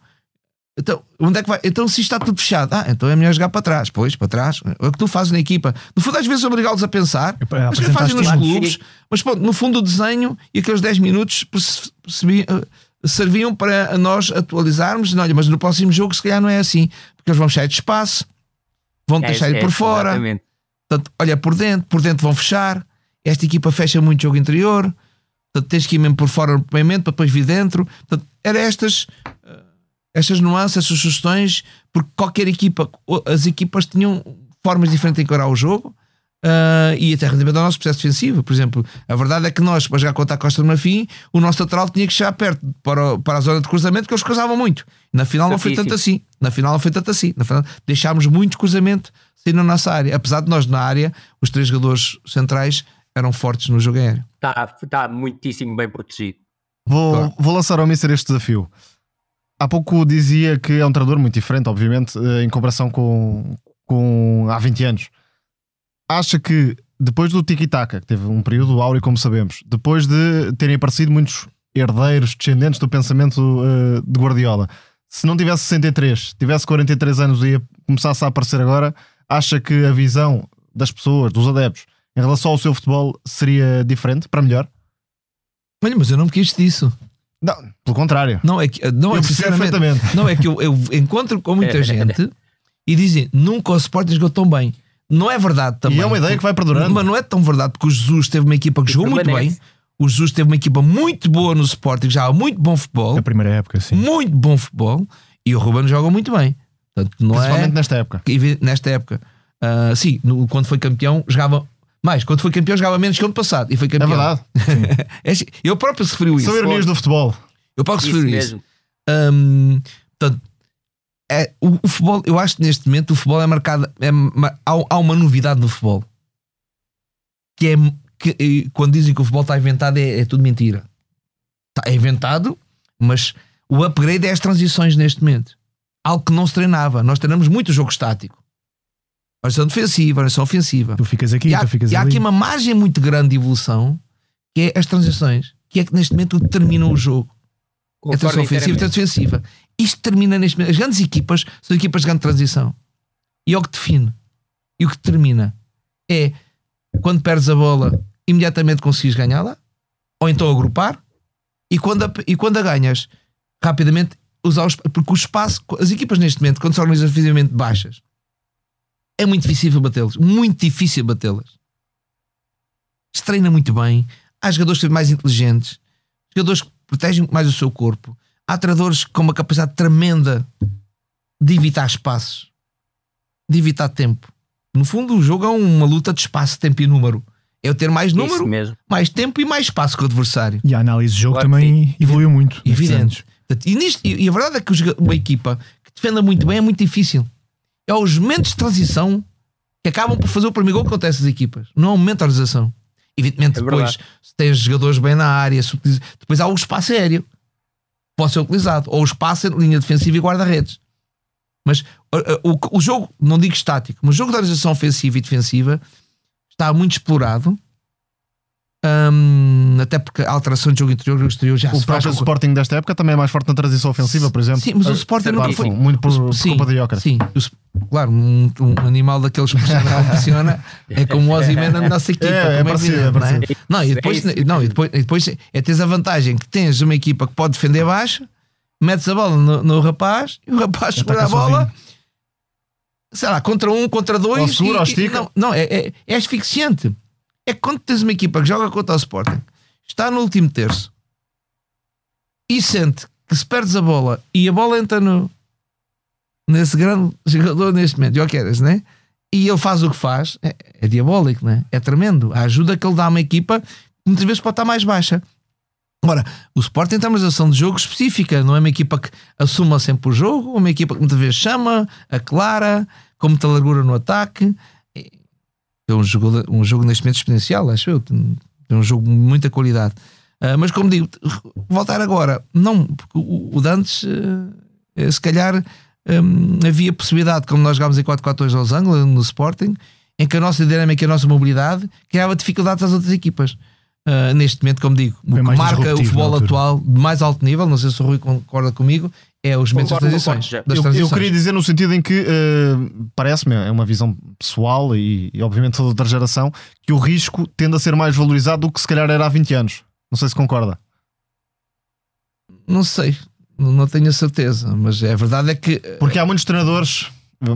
Então, onde é que vai? Então, se isto está tudo fechado, ah, então é melhor jogar para trás. Pois, para trás. É o que tu fazes na equipa. No fundo, às vezes obrigá-los a pensar. É para Mas que fazem nos clubes. Mas pronto, no fundo, o desenho e aqueles 10 minutos perce- percebi- eh, serviam para nós atualizarmos. Não, olha, mas no próximo jogo, se calhar, não é assim. Porque eles vão fechar de espaço, vão É, deixar é, por fora. exatamente. Portanto, olha por dentro, por dentro vão fechar. Esta equipa fecha muito jogo interior. Portanto, tens que ir mesmo por fora no movimento para depois vir dentro. Portanto, eram estas, estas nuances, estas sugestões, porque qualquer equipa, as equipas tinham formas diferentes de encarar o jogo. eh, e até rendimento do nosso processo defensivo. Por exemplo, a verdade é que nós, para jogar contra a Costa do Marfim, o nosso lateral tinha que chegar perto para, para a zona de cruzamento, que eles cruzavam muito. Na final não foi tanto assim. Na final não foi tanto assim. Na final deixámos muito cruzamento sair na nossa área. Apesar de nós, na área, os três jogadores centrais eram fortes no jogo aéreo. Está, está muitíssimo bem protegido. Vou, Claro. vou lançar ao Mister este desafio. Há pouco dizia que é um treinador muito diferente, obviamente, eh, em comparação com, com há 20 anos. Acha que depois do tiki-taka, que teve um período áureo, como sabemos, depois de terem aparecido muitos herdeiros, descendentes do pensamento uh, de Guardiola, se não tivesse 63, tivesse 43 anos e começasse a aparecer agora, acha que a visão das pessoas, dos adeptos, em relação ao seu futebol seria diferente, para melhor? Olha, mas eu não me quis disso. Não, pelo contrário. Não é que, não eu é, percebo sinceramente, perfeitamente. não é que eu, eu encontro com muita gente e dizem nunca o Sporting jogou tão bem. Não é verdade também. E é uma ideia que vai perdurando. Mas não é tão verdade porque o Jesus teve uma equipa que E jogou muito bem. O Jesus teve uma equipa muito boa no Sporting, já há muito bom futebol, Na primeira época, sim. muito bom futebol, e o Ruben joga muito bem. Portanto, não Principalmente é nesta época. nesta época. Ah, sim, no- quando foi campeão, jogava mais. Quando foi campeão, jogava menos que o ano passado. E foi É campeão. verdade. É assim, eu próprio referiu isso. São ironias do futebol. Eu próprio Isso referiu isso. mesmo. Hum, portanto, é, o, o futebol, eu acho que neste momento o futebol é marcado. É, há, há uma novidade no futebol que é que, quando dizem que o futebol está inventado, é, é tudo mentira. Está é inventado, mas o upgrade é as transições neste momento. Algo que não se treinava. Nós treinamos muito o jogo estático. Variação defensiva, variação ofensiva. Tu ficas aqui, E há, tu ficas e há ali. aqui uma margem muito grande de evolução que é as transições, que é que neste momento determina o jogo. É Concordo transição ofensiva e inteiramente. transição defensiva. Isto termina neste momento. As grandes equipas são equipas de grande transição. E é o que define. E o que determina é quando perdes a bola, imediatamente conseguires ganhá-la, ou então agrupar, e quando a, e quando a ganhas, rapidamente usar os, porque o espaço, as equipas neste momento, quando são organizativamente baixas, é muito difícil batê-las. Muito difícil batê-las. Se treina muito bem, há jogadores mais inteligentes, jogadores que protegem mais o seu corpo. Há treinadores com uma capacidade tremenda de evitar espaços, de evitar tempo. No fundo, o jogo é uma luta de espaço, tempo e número. É eu ter mais Isso número, mesmo. mais tempo e mais espaço que o adversário. E a análise de jogo Claro também evoluiu muito. nestes Evidente. E, nisto- e- a verdade é que uma equipa que defenda muito bem é muito difícil. É os momentos de transição que acabam por fazer o primeiro gol que acontece às equipas. Não é o momento de organização. Evidentemente, É depois, se tens jogadores bem na área, depois há o espaço aéreo que pode ser utilizado, ou o espaço em linha defensiva e guarda-redes. Mas uh, o, o jogo, não digo estático, mas o jogo de organização ofensiva e defensiva está muito explorado. Hum, até porque a alteração de jogo interior e jogo exterior já O se faz próprio com- Sporting desta época também é mais forte na transição ofensiva, por exemplo. Sim, mas o Ah, Sporting claro, nunca foi. Muito por, por sim, culpa de Joker. Sim, o Sp- claro, um, um animal daqueles que funciona é como o Ozzyman na nossa equipa. É, é parecido, evidente, é não parecido. Não, e É depois, não, e depois, e depois é teres a vantagem que tens uma equipa que pode defender baixo, metes a bola no, no rapaz e o rapaz segura a bola. sozinho. Sei lá, contra um, contra dois. Ou segura, e- ou estica. Não, não é, é, é asfixiante. É que quando tens uma equipa que joga contra o Sporting, está no último terço e sente que se perdes a bola e a bola entra no, nesse grande jogador neste momento, Jokeres, né? E ele faz o que faz, é, é diabólico, né? É tremendo. A ajuda que ele dá a uma equipa muitas vezes pode estar mais baixa. Ora, o Sporting tem uma organização de jogo específica, não é uma equipa que assuma sempre o jogo, é uma equipa que muitas vezes chama, aclara, com muita largura no ataque. É um jogo, um jogo neste momento exponencial, acho eu. Tem um jogo de muita qualidade. Ah, mas como digo, voltar agora, não, porque o, o Dantes, eh, se calhar hum, havia possibilidade, como nós jogámos em 4-4-2 aos Anglos, no Sporting, em que a nossa dinâmica e a nossa mobilidade criava dificuldades às outras equipas. Ah, neste momento, como digo, o que marca o futebol atual de mais alto nível, não sei se o Rui concorda comigo, é os momentos das Concordo, transições. concordo, já. das Eu, eu transições. queria dizer no sentido em que eh, parece-me, é uma visão pessoal e, e obviamente toda outra geração, que o risco tende a ser mais valorizado do que se calhar era há 20 anos. Não sei se concorda. Não sei, não tenho a certeza, mas a verdade é que Porque há muitos treinadores,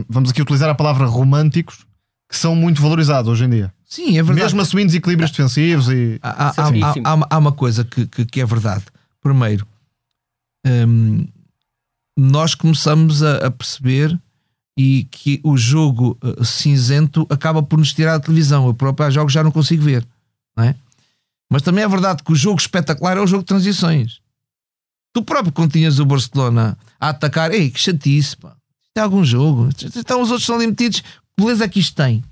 vamos aqui utilizar a palavra românticos, que são muito valorizados hoje em dia. sim, é verdade. Mesmo assumindo desequilíbrios defensivos e. Há, há- há- há- há uma coisa que, que- que é verdade. Primeiro, hum, nós começamos a, a perceber e que o jogo eh, cinzento acaba por nos tirar da televisão. Eu próprio há jogos já não consigo ver, não é? Mas também é verdade que o jogo espetacular é o jogo de transições. Tu próprio, quando tinhas o Barcelona a atacar, ei, que chatice, pá. Isto é algum jogo. Então os outros estão ali metidos. Que beleza que isto tem?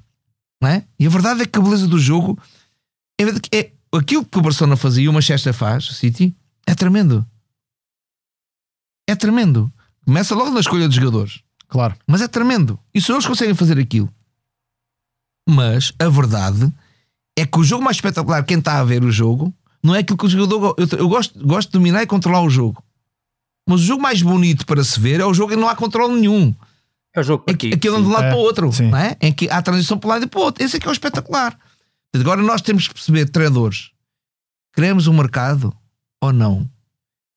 Não é? E a verdade é que a beleza do jogo é, é aquilo que o Barcelona fazia o Manchester faz, o City, é tremendo. É tremendo. Começa logo na escolha dos jogadores. Claro. Mas é tremendo. E só eles conseguem fazer aquilo. Mas a verdade é que o jogo mais espetacular, quem está a ver o jogo, não é aquilo que o jogador. Eu, eu gosto, gosto de dominar e controlar o jogo. Mas o jogo mais bonito para se ver é o jogo em que não há controle nenhum. É o jogo É aqui. aquele de um lado É, para o outro, sim. não é? Em que há transição para um lado e para o outro. Esse é que é o espetacular. Agora nós temos que perceber, treinadores, queremos um mercado ou não?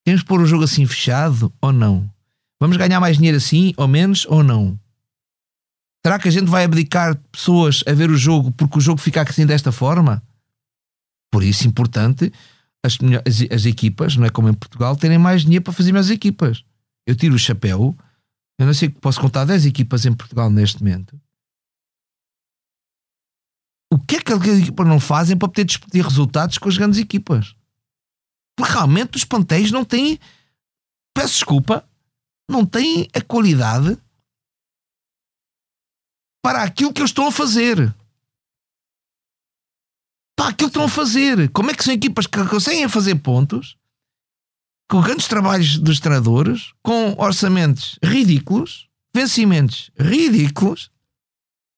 Queremos pôr o jogo assim fechado ou não? Vamos ganhar mais dinheiro assim ou menos ou não? Será que a gente vai abdicar pessoas a ver o jogo porque o jogo fica assim desta forma? Por isso, importante as, as, as equipas, não é como em Portugal, terem mais dinheiro para fazer mais equipas. Eu tiro o chapéu, eu não sei, posso contar 10 equipas em Portugal neste momento. O que é que aquelas equipas não fazem para poder disputar resultados com as grandes equipas? Realmente os plantéis não têm, peço desculpa, não têm a qualidade para aquilo que eles estão a fazer. Para aquilo que estão a fazer. Como é que são equipas que conseguem fazer pontos com grandes trabalhos dos treinadores, com orçamentos ridículos, vencimentos ridículos,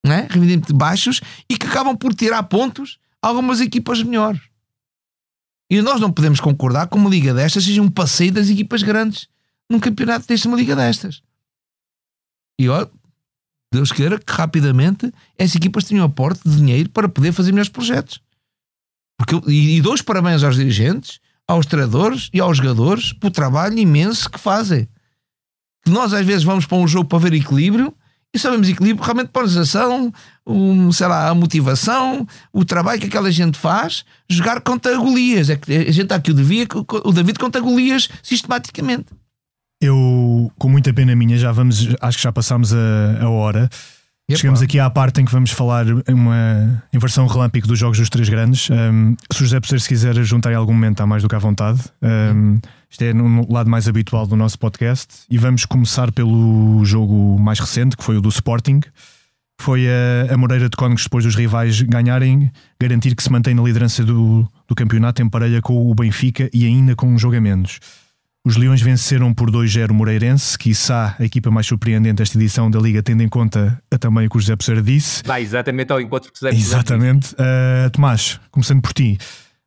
não é? Evidentemente baixos, e que acabam por tirar pontos a algumas equipas melhores. E nós não podemos concordar que uma liga destas seja um passeio das equipas grandes num campeonato deste, uma liga destas. E ó, Deus queira que rapidamente essas equipas tenham aporte de dinheiro para poder fazer melhores projetos. Porque, e, e dou os parabéns aos dirigentes, aos treinadores e aos jogadores pelo trabalho imenso que fazem. Que nós às vezes vamos para um jogo para ver equilíbrio e sabemos equilíbrio realmente para a organização, um, sei lá, a motivação, o trabalho que aquela gente faz, jogar contra Golias. É que a gente está aqui o David, o David contra Golias sistematicamente. Eu, com muita pena minha, já vamos, acho que já passámos a, a hora. Epá. Chegamos aqui à parte em que vamos falar uma em versão dos jogos dos três grandes. Um, se o José Pessoa se quiser juntar em algum momento, está mais do que à vontade. Um, isto é no lado mais habitual do nosso podcast. E vamos começar pelo jogo mais recente, que foi o do Sporting. Foi a, a Moreira de Cónegos, depois dos rivais ganharem, garantir que se mantém na liderança do, do campeonato em parelha com o Benfica e ainda com um jogo a menos. Os Leões venceram por 2-0 o Moreirense, quiçá a equipa mais surpreendente desta edição da Liga, tendo em conta a também o que o José Pessoa disse. Vai exatamente ao encontro que fizemos. Exatamente. Uh, Tomás, começando por ti.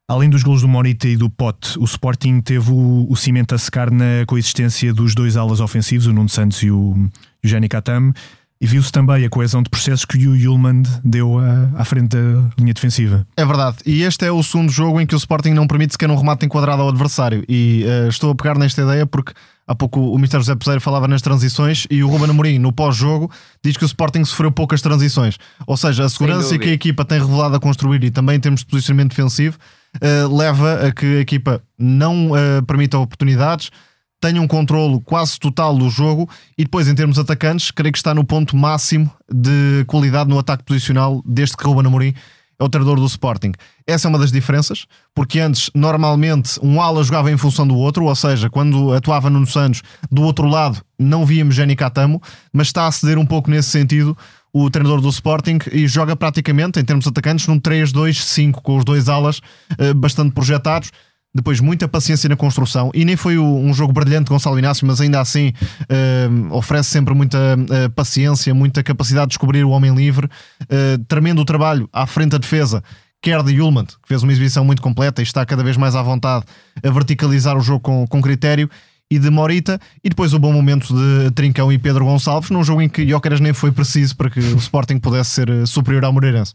Além dos golos do Morita e do Pote, o Sporting teve o, o cimento a secar na coexistência dos dois alas ofensivos, o Nuno Santos e o, o Jenny Katam, e viu-se também a coesão de processos que o Yulman deu à, à frente da linha defensiva. É verdade. E este é o segundo jogo em que o Sporting não permite sequer um remate enquadrado ao adversário. E eh, estou a pegar nesta ideia porque há pouco o Mr. José Peseiro falava nas transições e o Ruben Amorim, no pós-jogo, diz que o Sporting sofreu poucas transições. Ou seja, a segurança que a equipa tem revelado a construir e também em termos de posicionamento defensivo eh, leva a que a equipa não eh, permita oportunidades, tenha um controlo quase total do jogo e depois, em termos atacantes, creio que está no ponto máximo de qualidade no ataque posicional desde que Ruben Amorim é o treinador do Sporting. Essa é uma das diferenças, porque antes, normalmente, um ala jogava em função do outro, ou seja, quando atuava Nuno Santos, do outro lado não víamos Jenny Catamo, mas está a ceder um pouco nesse sentido o treinador do Sporting e joga praticamente, em termos atacantes, num 3-2-5, com os dois alas eh, bastante projetados. Depois, muita paciência na construção. E nem foi um jogo brilhante de Gonçalo Inácio, mas ainda assim eh, oferece sempre muita eh, paciência, muita capacidade de descobrir o homem livre. Eh, tremendo o trabalho à frente da defesa, quer de Yulman, que fez uma exibição muito completa e está cada vez mais à vontade a verticalizar o jogo com, com critério. E de Morita, e depois o bom momento de Trincão e Pedro Gonçalves, num jogo em que Jóqueras nem foi preciso para que o Sporting pudesse ser superior ao Moreirense.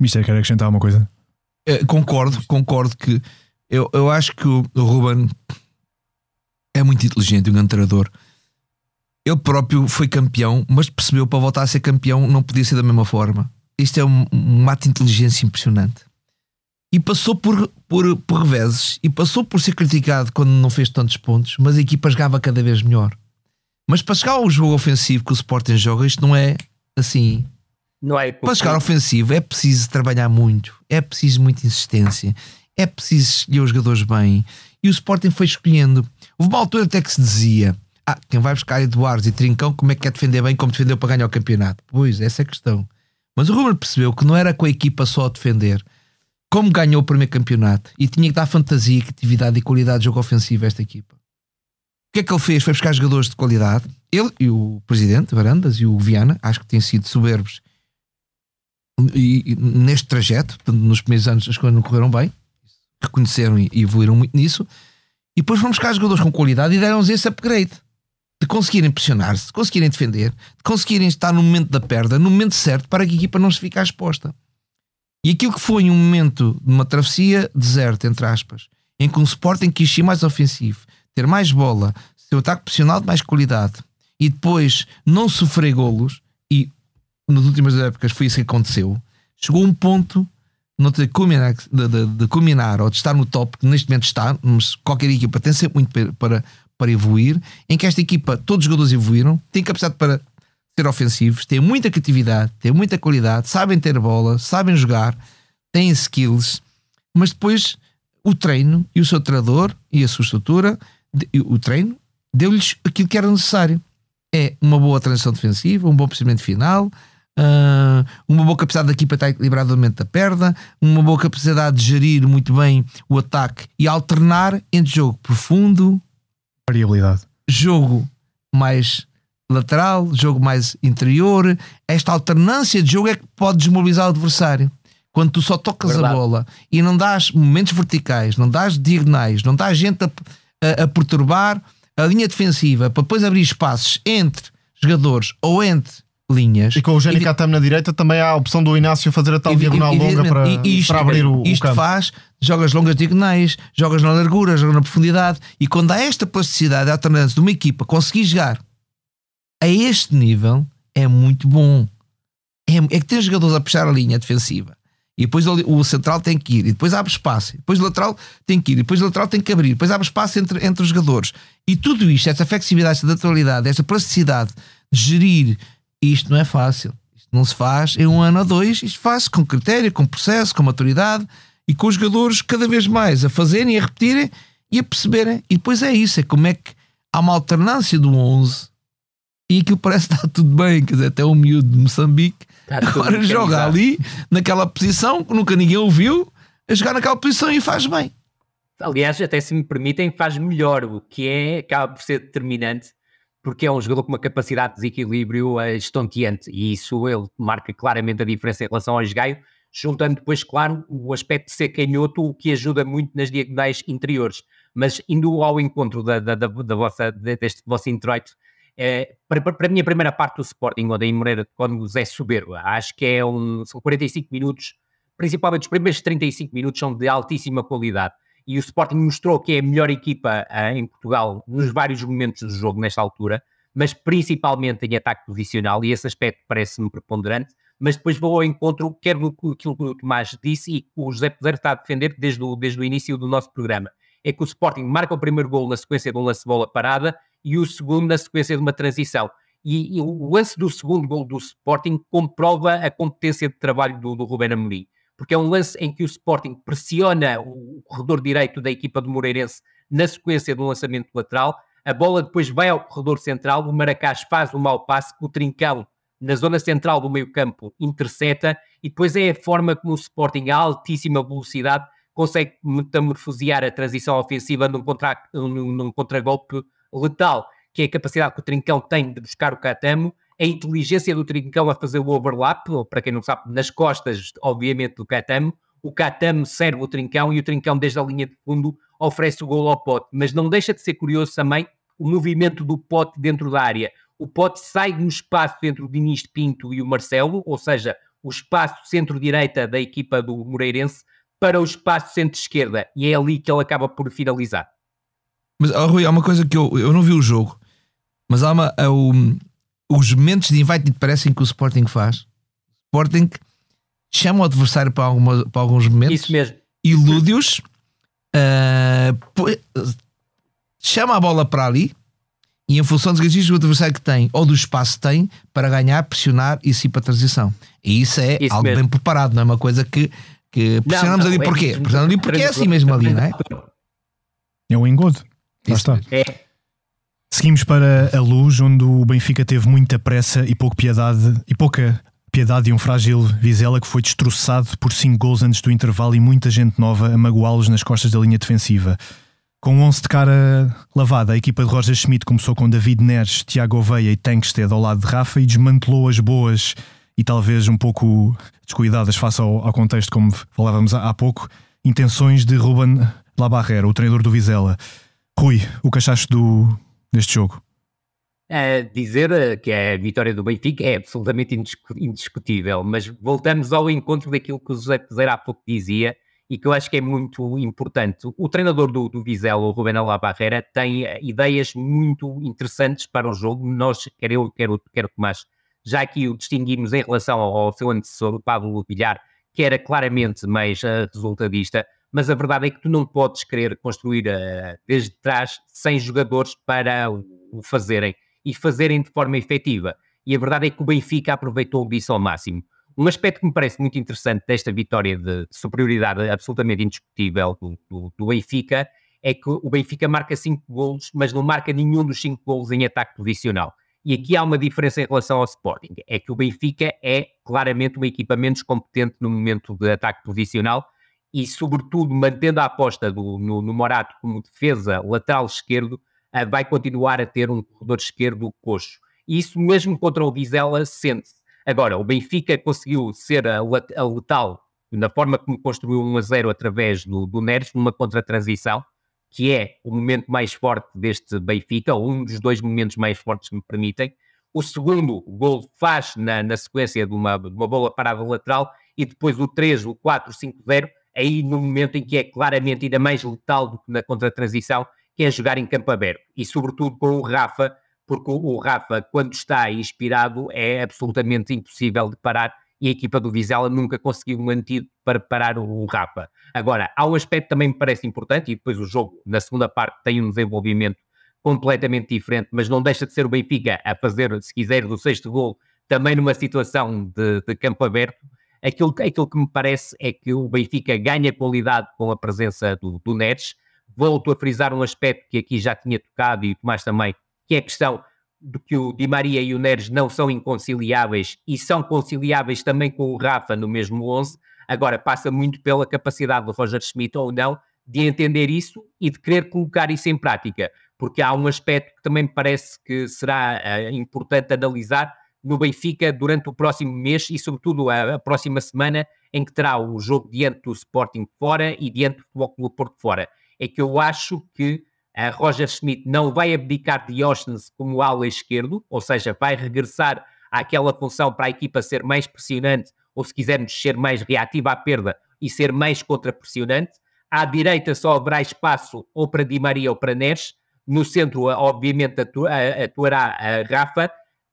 Mister, quer acrescentar alguma coisa? Eh, concordo, concordo que eu, eu acho que o, o Ruben é muito inteligente, um grande treinador. Ele próprio foi campeão, mas percebeu para voltar a ser campeão não podia ser da mesma forma. Isto é um, um ato de inteligência impressionante. E passou por, por, por reveses e passou por ser criticado quando não fez tantos pontos, mas a equipa jogava cada vez melhor. Mas para chegar ao jogo ofensivo que o Sporting joga, isto não é assim. Não é Para chegar ofensivo é preciso trabalhar muito, é preciso muita insistência, é preciso escolher os jogadores bem. E o Sporting foi escolhendo. Houve uma altura até que se dizia: Ah, quem vai buscar Eduardo e Trincão, como é que quer defender bem como defendeu para ganhar o campeonato? Pois, essa é a questão. Mas o Ruben percebeu que não era com a equipa só a defender. Como ganhou o primeiro campeonato e tinha que dar fantasia, criatividade e qualidade de jogo ofensivo a esta equipa. que é que ele fez? Foi buscar jogadores de qualidade. Ele e o presidente, Varandas, e o Viana, acho que têm sido soberbos e, e neste trajeto. Portanto, nos primeiros anos as coisas não correram bem. Reconheceram e, evoluíram muito nisso. E depois foram buscar jogadores com qualidade e deram-nos esse upgrade. De conseguirem pressionar-se, de conseguirem defender, de conseguirem estar no momento da perda, no momento certo, para que a equipa não se fique à exposta. E aquilo que foi um momento de uma travessia deserta, entre aspas, em que um Sporting quis ser mais ofensivo, ter mais bola, seu ataque profissional de mais qualidade e depois não sofrer golos, e nas últimas épocas foi isso que aconteceu, chegou um ponto de culminar, de, de, de culminar ou de estar no top, que neste momento está, mas qualquer equipa tem sempre muito para, para evoluir, em que esta equipa, todos os jogadores evoluíram, têm capacidade para ser ofensivos, têm muita criatividade, têm muita qualidade, sabem ter bola, sabem jogar, têm skills, mas depois o treino e o seu treinador e a sua estrutura, o treino, deu-lhes aquilo que era necessário. É uma boa transição defensiva, um bom procedimento final, uh, uma boa capacidade da equipa estar equilibrada no momento da perda, uma boa capacidade de gerir muito bem o ataque e alternar entre jogo profundo, variabilidade, jogo mais lateral, jogo mais interior. Esta alternância de jogo é que pode desmobilizar o adversário. Quando tu só tocas Verdade. a bola e não dás momentos verticais, não dás diagonais, não dás gente a, a, a perturbar a linha defensiva para depois abrir espaços entre jogadores ou entre linhas. E com o Jenny Katam na direita também há a opção do Inácio fazer a tal diagonal longa para, isto, para abrir o, isto o campo. faz, jogas longas diagonais, jogas na largura, jogas na profundidade e quando há esta plasticidade, a alternância de uma equipa conseguir jogar a este nível é muito bom. É, é que tem jogadores a puxar a linha defensiva e depois o, central tem que ir, e depois abre espaço, e depois o lateral tem que ir, e depois o lateral tem que abrir, depois abre espaço entre, entre os jogadores. E tudo isto, essa flexibilidade, essa naturalidade, essa plasticidade de gerir, isto não é fácil. Isto não se faz em um ano ou dois, isto faz com critério, com processo, com maturidade e com os jogadores cada vez mais a fazerem, a repetirem e a perceberem. E depois é isso, é como é que há uma alternância do 11 e aquilo parece está tudo bem, quer dizer, até o miúdo de Moçambique Agora joga ali, naquela posição, que nunca ninguém ouviu, a jogar naquela posição e faz bem. Aliás, até se me permitem, faz melhor, o que é, acaba por ser determinante, porque é um jogador com uma capacidade de desequilíbrio uh, estonteante, e isso ele marca claramente a diferença em relação ao Gaio, juntando depois, claro, o aspecto de ser canhoto, o que ajuda muito nas diagonais interiores. Mas indo ao encontro da, da, da, da vossa, deste vosso introito, é, para, para, a minha primeira parte do Sporting, ou da Moreira quando é soberba, acho que é um, são 45 minutos, principalmente os primeiros 35 minutos são de altíssima qualidade. E o Sporting mostrou que é a melhor equipa uh, em Portugal nos vários momentos do jogo nesta altura, mas principalmente em ataque posicional, e esse aspecto parece-me preponderante. Mas depois vou ao encontro, quero aquilo que o Tomás disse e que o José Pedro está a defender desde o, desde o início do nosso programa. É que o Sporting marca o primeiro gol na sequência de um lance de bola parada e o segundo na sequência de uma transição. E, e o lance do segundo gol do Sporting comprova a competência de trabalho do, do Rubén Amorim, porque é um lance em que o Sporting pressiona o corredor direito da equipa do Moreirense na sequência do lançamento lateral, a bola depois vai ao corredor central, o Maracás faz um mau passe, o Trincão na zona central do meio campo intercepta. E depois é a forma como o Sporting a altíssima velocidade consegue metamorfosear a transição ofensiva num, contra, num, num contragolpe letal, que é a capacidade que o Trincão tem de buscar o Catamo, a inteligência do Trincão a fazer o overlap, para quem não sabe, nas costas, obviamente, do Catamo. O Catamo serve o Trincão e o Trincão, desde a linha de fundo, oferece o gol ao Pote. Mas não deixa de ser curioso também o movimento do Pote dentro da área. O Pote sai no espaço entre o Diniz Pinto e o Marcelo, ou seja, o espaço centro-direita da equipa do Moreirense, para o espaço centro-esquerda. E é ali que ele acaba por finalizar. Mas, oh, Rui, há uma coisa que eu, eu não vi o jogo, mas há uma. Há um, os momentos de invite parecem que o Sporting faz. O Sporting chama o adversário para, alguma, para alguns momentos. Isso mesmo. Ilude-os. Uh, chama a bola para ali. E em função dos gatilhos do adversário que tem ou do espaço que tem para ganhar, pressionar e sim para a transição. E isso é isso algo mesmo. bem preparado, não é uma coisa que, que pressionamos não, não, ali. Porquê? É, pressionamos ali porque é assim mesmo ali, não é? É um engodo. Lá está. É. Seguimos para a luz, onde o Benfica teve muita pressa e pouca piedade e pouca piedade de um frágil Vizela que foi destroçado por 5 gols antes do intervalo e muita gente nova a magoá-los nas costas da linha defensiva. Com 11 de cara lavada, a equipa de Roger Schmidt começou com David Neres, Tiago Oveia e Tankstead ao lado de Rafa e desmantelou as boas e talvez um pouco descuidadas face ao, ao contexto, como falávamos há, pouco, intenções de Ruben Labarrera, o treinador do Vizela. Rui, o que do, deste jogo? dizer eh, que a vitória do Benfica é absolutamente indiscutível, mas voltamos ao encontro daquilo que o José Peseira há pouco dizia e que eu acho que é muito importante. O treinador do, do Vizela, o Ruben Alabarreira, tem eh, ideias muito interessantes para o jogo. Nós, quer eu, quer o Tomás, já aqui o distinguimos em relação ao, ao seu antecessor, o Pablo Villar, que era claramente mais uh, resultadista, mas a verdade é que tu não podes querer construir uh, desde trás 100 jogadores para o, o fazerem e fazerem de forma efetiva. E a verdade é que o Benfica aproveitou disso ao máximo. Um aspecto que me parece muito interessante desta vitória de superioridade absolutamente indiscutível do, do, do Benfica é que o Benfica marca 5 golos, mas não marca nenhum dos 5 golos em ataque posicional. E aqui há uma diferença em relação ao Sporting, é que o Benfica é claramente uma equipa menos competente no momento de ataque posicional e, sobretudo, mantendo a aposta do, no, no Morato como defesa lateral esquerdo, uh, vai continuar a ter um corredor esquerdo coxo. E isso mesmo contra o Vizela sente-se. Agora, o Benfica conseguiu ser a, a letal na forma como construiu 1 a 0 através do, do Neres, numa contra-transição, que é o momento mais forte deste Benfica, ou um dos dois momentos mais fortes que me permitem. O segundo gol faz na, na sequência de uma, de uma bola parada lateral, e depois o 3, o 4, o 5-0, aí no momento em que é claramente ainda mais letal do que na contra-transição, que é jogar em campo aberto e, sobretudo, com o Rafa, porque o Rafa, quando está inspirado, é absolutamente impossível de parar e a equipa do Vizela nunca conseguiu um antídoto para parar o Rafa. Agora, há um aspecto que também me parece importante, e depois o jogo, na segunda parte, tem um desenvolvimento completamente diferente, mas não deixa de ser o Benfica a fazer, se quiser, do sexto gol, também numa situação de, de campo aberto. Aquilo, aquilo que me parece é que o Benfica ganha qualidade com a presença do, do Neres, volto a frisar um aspecto que aqui já tinha tocado e o Tomás também, que é a questão de que o Di Maria e o Neres não são inconciliáveis e são conciliáveis também com o Rafa no mesmo 11. Agora, passa muito pela capacidade do Roger Schmidt ou não de entender isso e de querer colocar isso em prática, porque há um aspecto que também me parece que será uh, importante analisar no Benfica durante o próximo mês e, sobretudo, a, a, próxima semana, em que terá o jogo diante do Sporting fora e diante do Futebol Clube Porto fora é que eu acho que a Roger Schmidt não vai abdicar de Oshens como ala esquerdo, ou seja, vai regressar àquela função para a equipa ser mais pressionante, ou se quisermos ser mais reativa à perda e ser mais contra-pressionante. À direita só haverá espaço ou para Di Maria ou para Neres. No centro, obviamente, atuará a Rafa.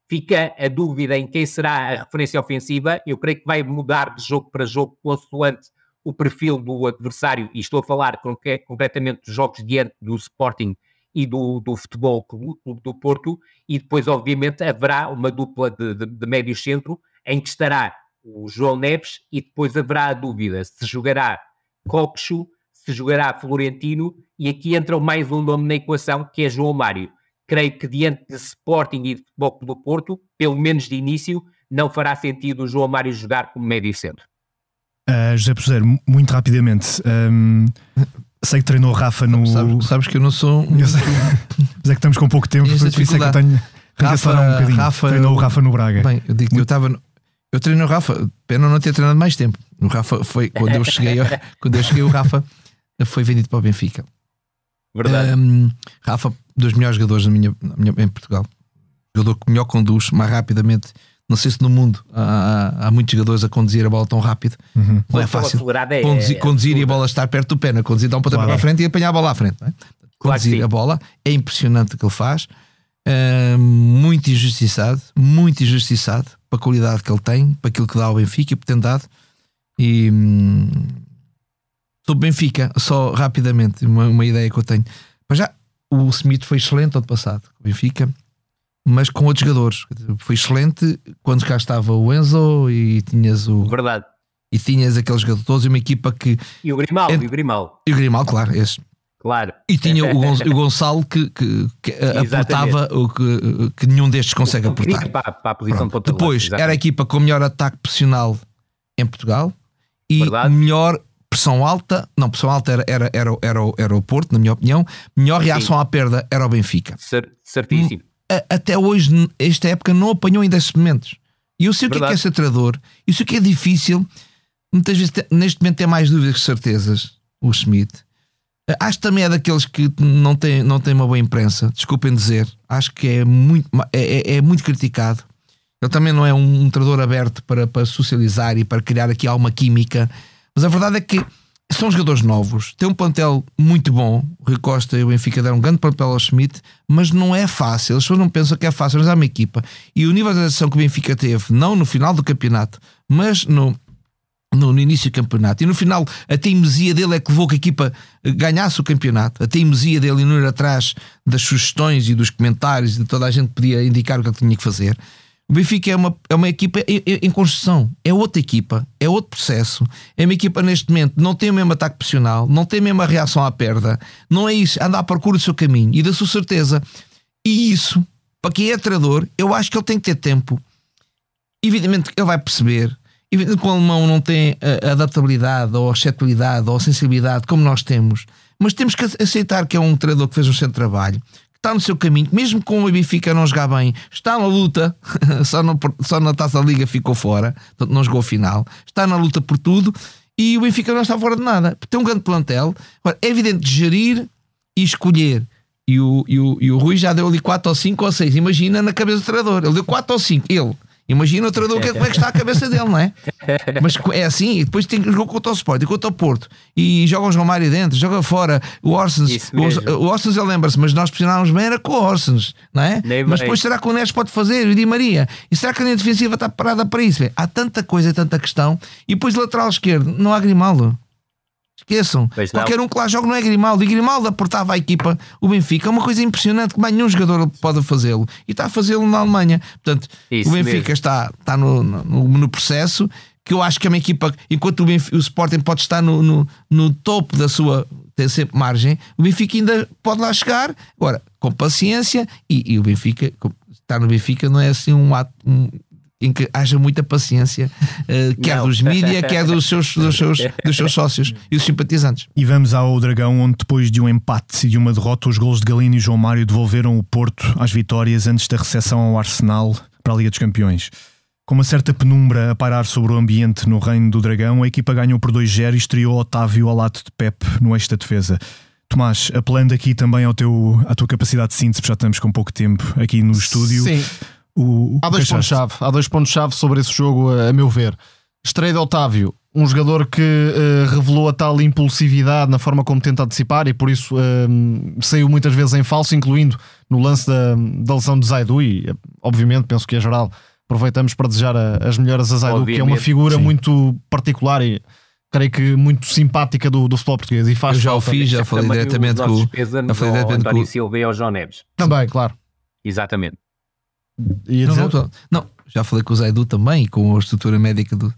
Fica a dúvida em quem será a referência ofensiva. Eu creio que vai mudar de jogo para jogo consoante o perfil do adversário, e estou a falar concretamente dos jogos diante do Sporting e do, do Futebol Clube do Porto, e depois, obviamente, haverá uma dupla de, de, de médio centro em que estará o João Neves e depois haverá a dúvida se jogará Coxo, se jogará Florentino, e aqui entra mais um nome na equação que é João Mário. Creio que diante de Sporting e de Futebol do Porto, pelo menos de início, não fará sentido o João Mário jogar como médio centro. Uh, José Poseiro, muito rapidamente. Um, sei que treinou Rafa no. Sabes, sabes que eu não sou. Um... Mas é que estamos com pouco tempo, por isso é que eu tenho. Rafa, um bocadinho. Rafa, treinou o Rafa no Braga. Bem, eu digo que eu estava. Eu treino o Rafa, pena não ter treinado mais tempo. O Rafa foi quando eu cheguei, quando eu cheguei, o Rafa foi vendido para o Benfica. Verdade. Um, Rafa, dos melhores jogadores na minha, na minha, em Portugal. Jogador que melhor conduz, mais rapidamente não sei se no mundo há, há muitos jogadores a conduzir a bola tão rápido. Uhum. Não é fácil. É, conduzir, é, conduzir e a bola estar perto do pé, não é? conduzir dá um pontapé claro. para a frente e apanhar a bola à frente. É? Conduzir claro a bola é impressionante o que ele faz. Uh, muito injustiçado, muito injustiçado para a qualidade que ele tem, para aquilo que dá ao Benfica e por ter dado. E hum, sobre Benfica, só rapidamente, uma, uma ideia que eu tenho. Mas já o Smith foi excelente ano passado, o Benfica mas com outros jogadores. Foi excelente quando cá estava o Enzo e tinhas o. Verdade. E tinhas aqueles jogadores e uma equipa que. E o Grimal, e o Grimal. E o Grimal, claro, esse. Claro. E tinha o, o Gonçalo que, que, que aportava o que, que nenhum destes consegue aportar. Para, para a posição Depois era a equipa com melhor ataque profissional em Portugal e Verdade. melhor pressão alta, não, pressão alta era, era, era, era, o- era o Porto, na minha opinião. Melhor reação à perda era o Benfica. Cer- certíssimo. Até hoje, esta época, não apanhou ainda esses momentos. E eu sei o que é, que é Verdade. ser treinador, e sei o que é difícil. Muitas vezes, te- neste momento, tem mais dúvidas que certezas. O Schmidt. Eh, Acho que também é daqueles que não tem, não tem uma boa imprensa, desculpem dizer. Acho que é muito, é, é- é muito criticado. Ele também não é um, um treinador aberto para, para socializar e para criar aqui alguma química. Mas a verdade é que são jogadores novos, tem um plantel muito bom. O Rui Costa e o Benfica deram um grande papel ao Schmidt, mas não é fácil. As pessoas não pensam que é fácil, mas há uma equipa. E o nível de atenção que o Benfica teve, não no final do campeonato, mas no, no, no início do campeonato. E no final, a teimosia dele é que levou que a equipa eh, ganhasse o campeonato. A teimosia dele não ir atrás das sugestões e dos comentários de toda a gente podia indicar o que ele tinha que fazer. O Benfica é uma, é uma equipa em, construção, é outra equipa, é outro processo. É uma equipa neste momento não tem o mesmo ataque profissional, não tem a mesma reação à perda, não é isso, anda à procura do seu caminho e da sua certeza. E isso, para quem é treinador, eu acho que ele tem que ter tempo evidentemente ele vai perceber. Evidentemente que o alemão não tem a adaptabilidade ou a exceptualidade ou a sensibilidade como nós temos, mas temos que aceitar que é um treinador que fez um centro de trabalho, está no seu caminho, mesmo com o Benfica não jogar bem, está na luta, só, no, só na taça da Liga ficou fora, portanto não jogou a final, está na luta por tudo e o Benfica não está fora de nada. Tem um grande plantel. Agora, é evidente de gerir e escolher. E o, e, o, e o Rui já deu ali 4 ou 5 ou 6. Imagina na cabeça do treinador. Ele deu 4 ou 5. Ele. Imagina o treinador que é- como é que está a cabeça dele, não é? Mas é assim, e depois tem que jogar contra o Sport e contra o Porto e joga o João Mário dentro, joga fora o Orsens. O, Orsens, ele lembra-se, mas nós pressionávamos bem, era com o Orsens, não é? Nem Mas bem. depois será que o Neres pode fazer? E o Di Maria? E será que a linha defensiva está parada para isso? Bem, há tanta coisa, tanta questão. E depois lateral esquerdo, não há Grimaldo. Esqueçam. Pois não. Qualquer um que lá joga não é Grimaldo. E Grimaldo aportava a equipa, o Benfica. É uma coisa impressionante que mais nenhum jogador pode fazê-lo. E está a fazê-lo na Alemanha. Portanto, Isso o Benfica mesmo. está, está no, no, no processo que eu acho que é uma equipa, enquanto o, Benfica, o Sporting pode estar no, no, no topo da sua, tem sempre margem, o Benfica ainda pode lá chegar, agora, com paciência, e, e o Benfica, estar no Benfica não é assim um ato um- em que haja muita paciência, eh, quer Não. dos mídia, quer dos seus, dos, seus, dos seus sócios e dos simpatizantes. E vamos ao Dragão, onde depois de um empate e de uma derrota, os gols de Galino e João Mário devolveram o Porto às vitórias antes da recepção ao Arsenal para a Liga dos Campeões. Com uma certa penumbra a pairar sobre o ambiente no reino do Dragão, a equipa ganhou por 2-0 e estreou Otávio ao lado de Pep no eixo da defesa. Tomás, apelando aqui também ao teu, à tua capacidade de síntese, porque já estamos com pouco tempo aqui no estúdio. Sim, O, o há dois pontos-chave. Há dois pontos-chave sobre esse jogo, a, a meu ver. Estreia de Otávio, um jogador que eh, revelou a tal impulsividade na forma como tenta antecipar e por isso eh, saiu muitas vezes em falso, incluindo no lance da, da lesão de Zaidu. E eh, obviamente penso que a geral aproveitamos para desejar a- as melhoras a Zaidu, que é uma figura sim. muito particular e creio que muito simpática do, do futebol português. E faz Eu já o fiz, já falei diretamente com já falei diretamente com António o- Silva e ao João Neves. Também, claro. Exatamente. Ia Não, dizer- não, não, já falei com o Zaidu também e com a estrutura médica do,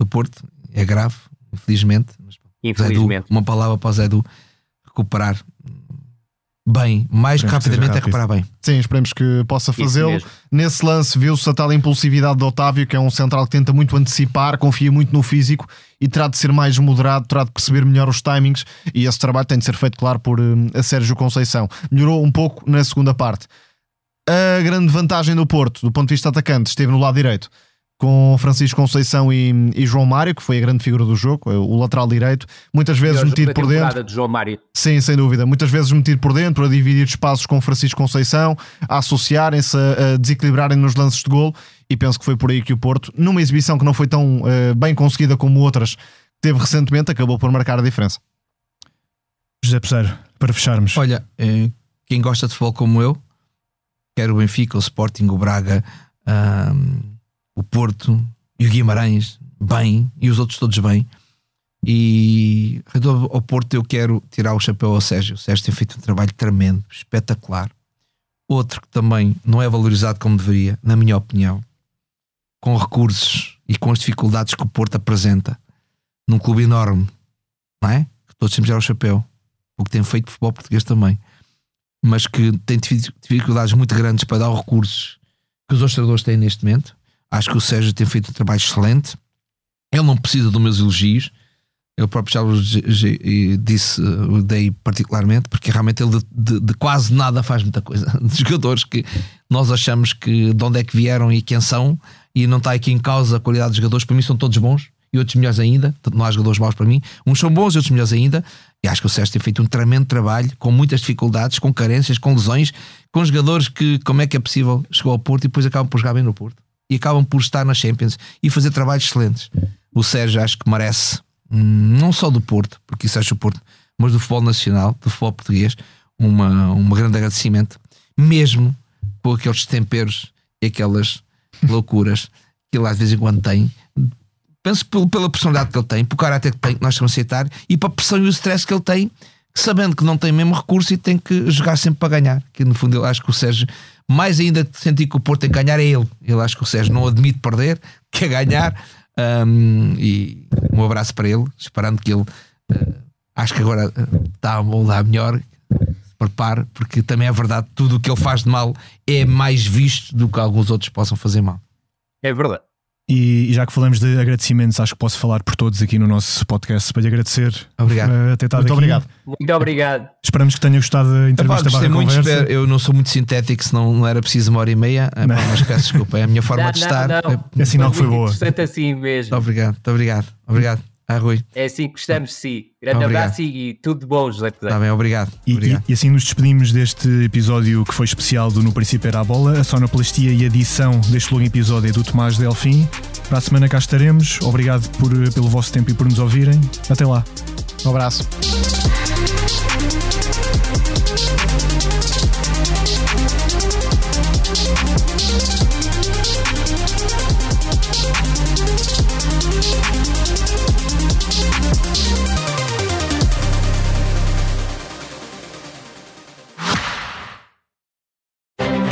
do Porto. É grave, infelizmente. Mas, Zaidu, Infelizmente. uma palavra para o Zaidu recuperar bem, mais Esperemos rapidamente é recuperar bem. Sim, esperemos que possa fazê-lo. Nesse lance viu-se a tal impulsividade de Otávio, que é um central que tenta muito antecipar, confia muito no físico e terá de ser mais moderado, terá de perceber melhor os timings. E esse trabalho tem de ser feito, claro, por hum, a Sérgio Conceição. Melhorou um pouco na segunda parte. A grande vantagem do Porto, do ponto de vista atacante, esteve no lado direito. Com Francisco Conceição e, e João Mário, que foi a grande figura do jogo, o lateral direito, muitas vezes metido por dentro. de João Mário. Sim, sem dúvida. Muitas vezes metido por dentro, a dividir espaços com Francisco Conceição, a associarem-se, a, a desequilibrarem nos lances de gol. E penso que foi por aí que o Porto, numa exibição que não foi tão eh, bem conseguida como outras teve recentemente, acabou por marcar a diferença. José Peseiro, para fecharmos. Olha, eh, quem gosta de futebol como eu, quer o Benfica, o Sporting, o Braga, ahm, o Porto e o Guimarães, bem, e os outros todos bem. E ao Porto eu quero tirar o chapéu ao Sérgio. O Sérgio tem feito um trabalho tremendo, espetacular. Outro que também não é valorizado como deveria, na minha opinião, com recursos e com as dificuldades que o Porto apresenta num clube enorme, não é? Que todos temos já o chapéu. O que tem feito futebol português também, mas que tem difi- dificuldades muito grandes para dar os recursos que os outros treinadores têm neste momento. Acho que o Sérgio tem feito um trabalho excelente. Ele não precisa dos meus elogios, Eu próprio já o disse, o dei particularmente, porque realmente ele de, de, de, quase nada faz muita coisa. De jogadores que nós achamos que de onde é que vieram e quem são, e não está aqui em causa a qualidade dos jogadores, para mim são todos bons e outros melhores ainda. Não há jogadores maus para mim. Uns são bons e outros melhores ainda. E acho que o Sérgio tem feito um tremendo trabalho, com muitas dificuldades, com carências, com lesões, com jogadores que, como é que é possível, chegou ao Porto e depois acabam por jogar bem no Porto. E acabam por estar na Champions e fazer trabalhos excelentes. O Sérgio acho que merece, hum, não só do Porto, porque isso acho o Porto, mas do futebol nacional, do futebol português, uma, um grande agradecimento, mesmo com aqueles temperos e aquelas loucuras que ele às vezes em quando tem, penso pela personalidade que ele tem, pelo caráter que tem, que nós estamos a aceitar, e para a pressão e o stress que ele tem, sabendo que não tem mesmo recurso e tem que jogar sempre para ganhar. Que no fundo eu acho que o Sérgio, mais ainda sentir que o Porto tem que ganhar, é ele. Eu acho que o Sérgio não admite perder, quer ganhar. Um, e um abraço para ele, esperando que ele uh, acho que agora está a moldar melhor. Prepare, porque também é verdade, tudo o que ele faz de mal é mais visto do que alguns outros possam fazer mal. É verdade. E, já que falamos de agradecimentos, acho que posso falar por todos aqui no nosso podcast para lhe agradecer. Obrigado. Uh, ter muito aqui. obrigado. Muito obrigado. Esperamos que tenha gostado da entrevista. Epá, muito, conversa. eu não sou muito sintético, senão não era preciso uma hora e meia. Epá, mas peço desculpa, é a minha forma não, de estar. Não, não. É sinal que foi boa. assim mesmo. Muito obrigado, muito obrigado. Obrigado. Ah, Rui. É assim que gostamos de si. Grande Obrigado. abraço e tudo de bom, José Está bem, obrigado. E, obrigado. E, e, assim nos despedimos deste episódio que foi especial do No Princípio Era a Bola. A sonoplastia e edição deste longo episódio é do Tomás Delfim. Para a semana cá estaremos. Obrigado por, pelo vosso tempo e por nos ouvirem. Até lá. Um abraço.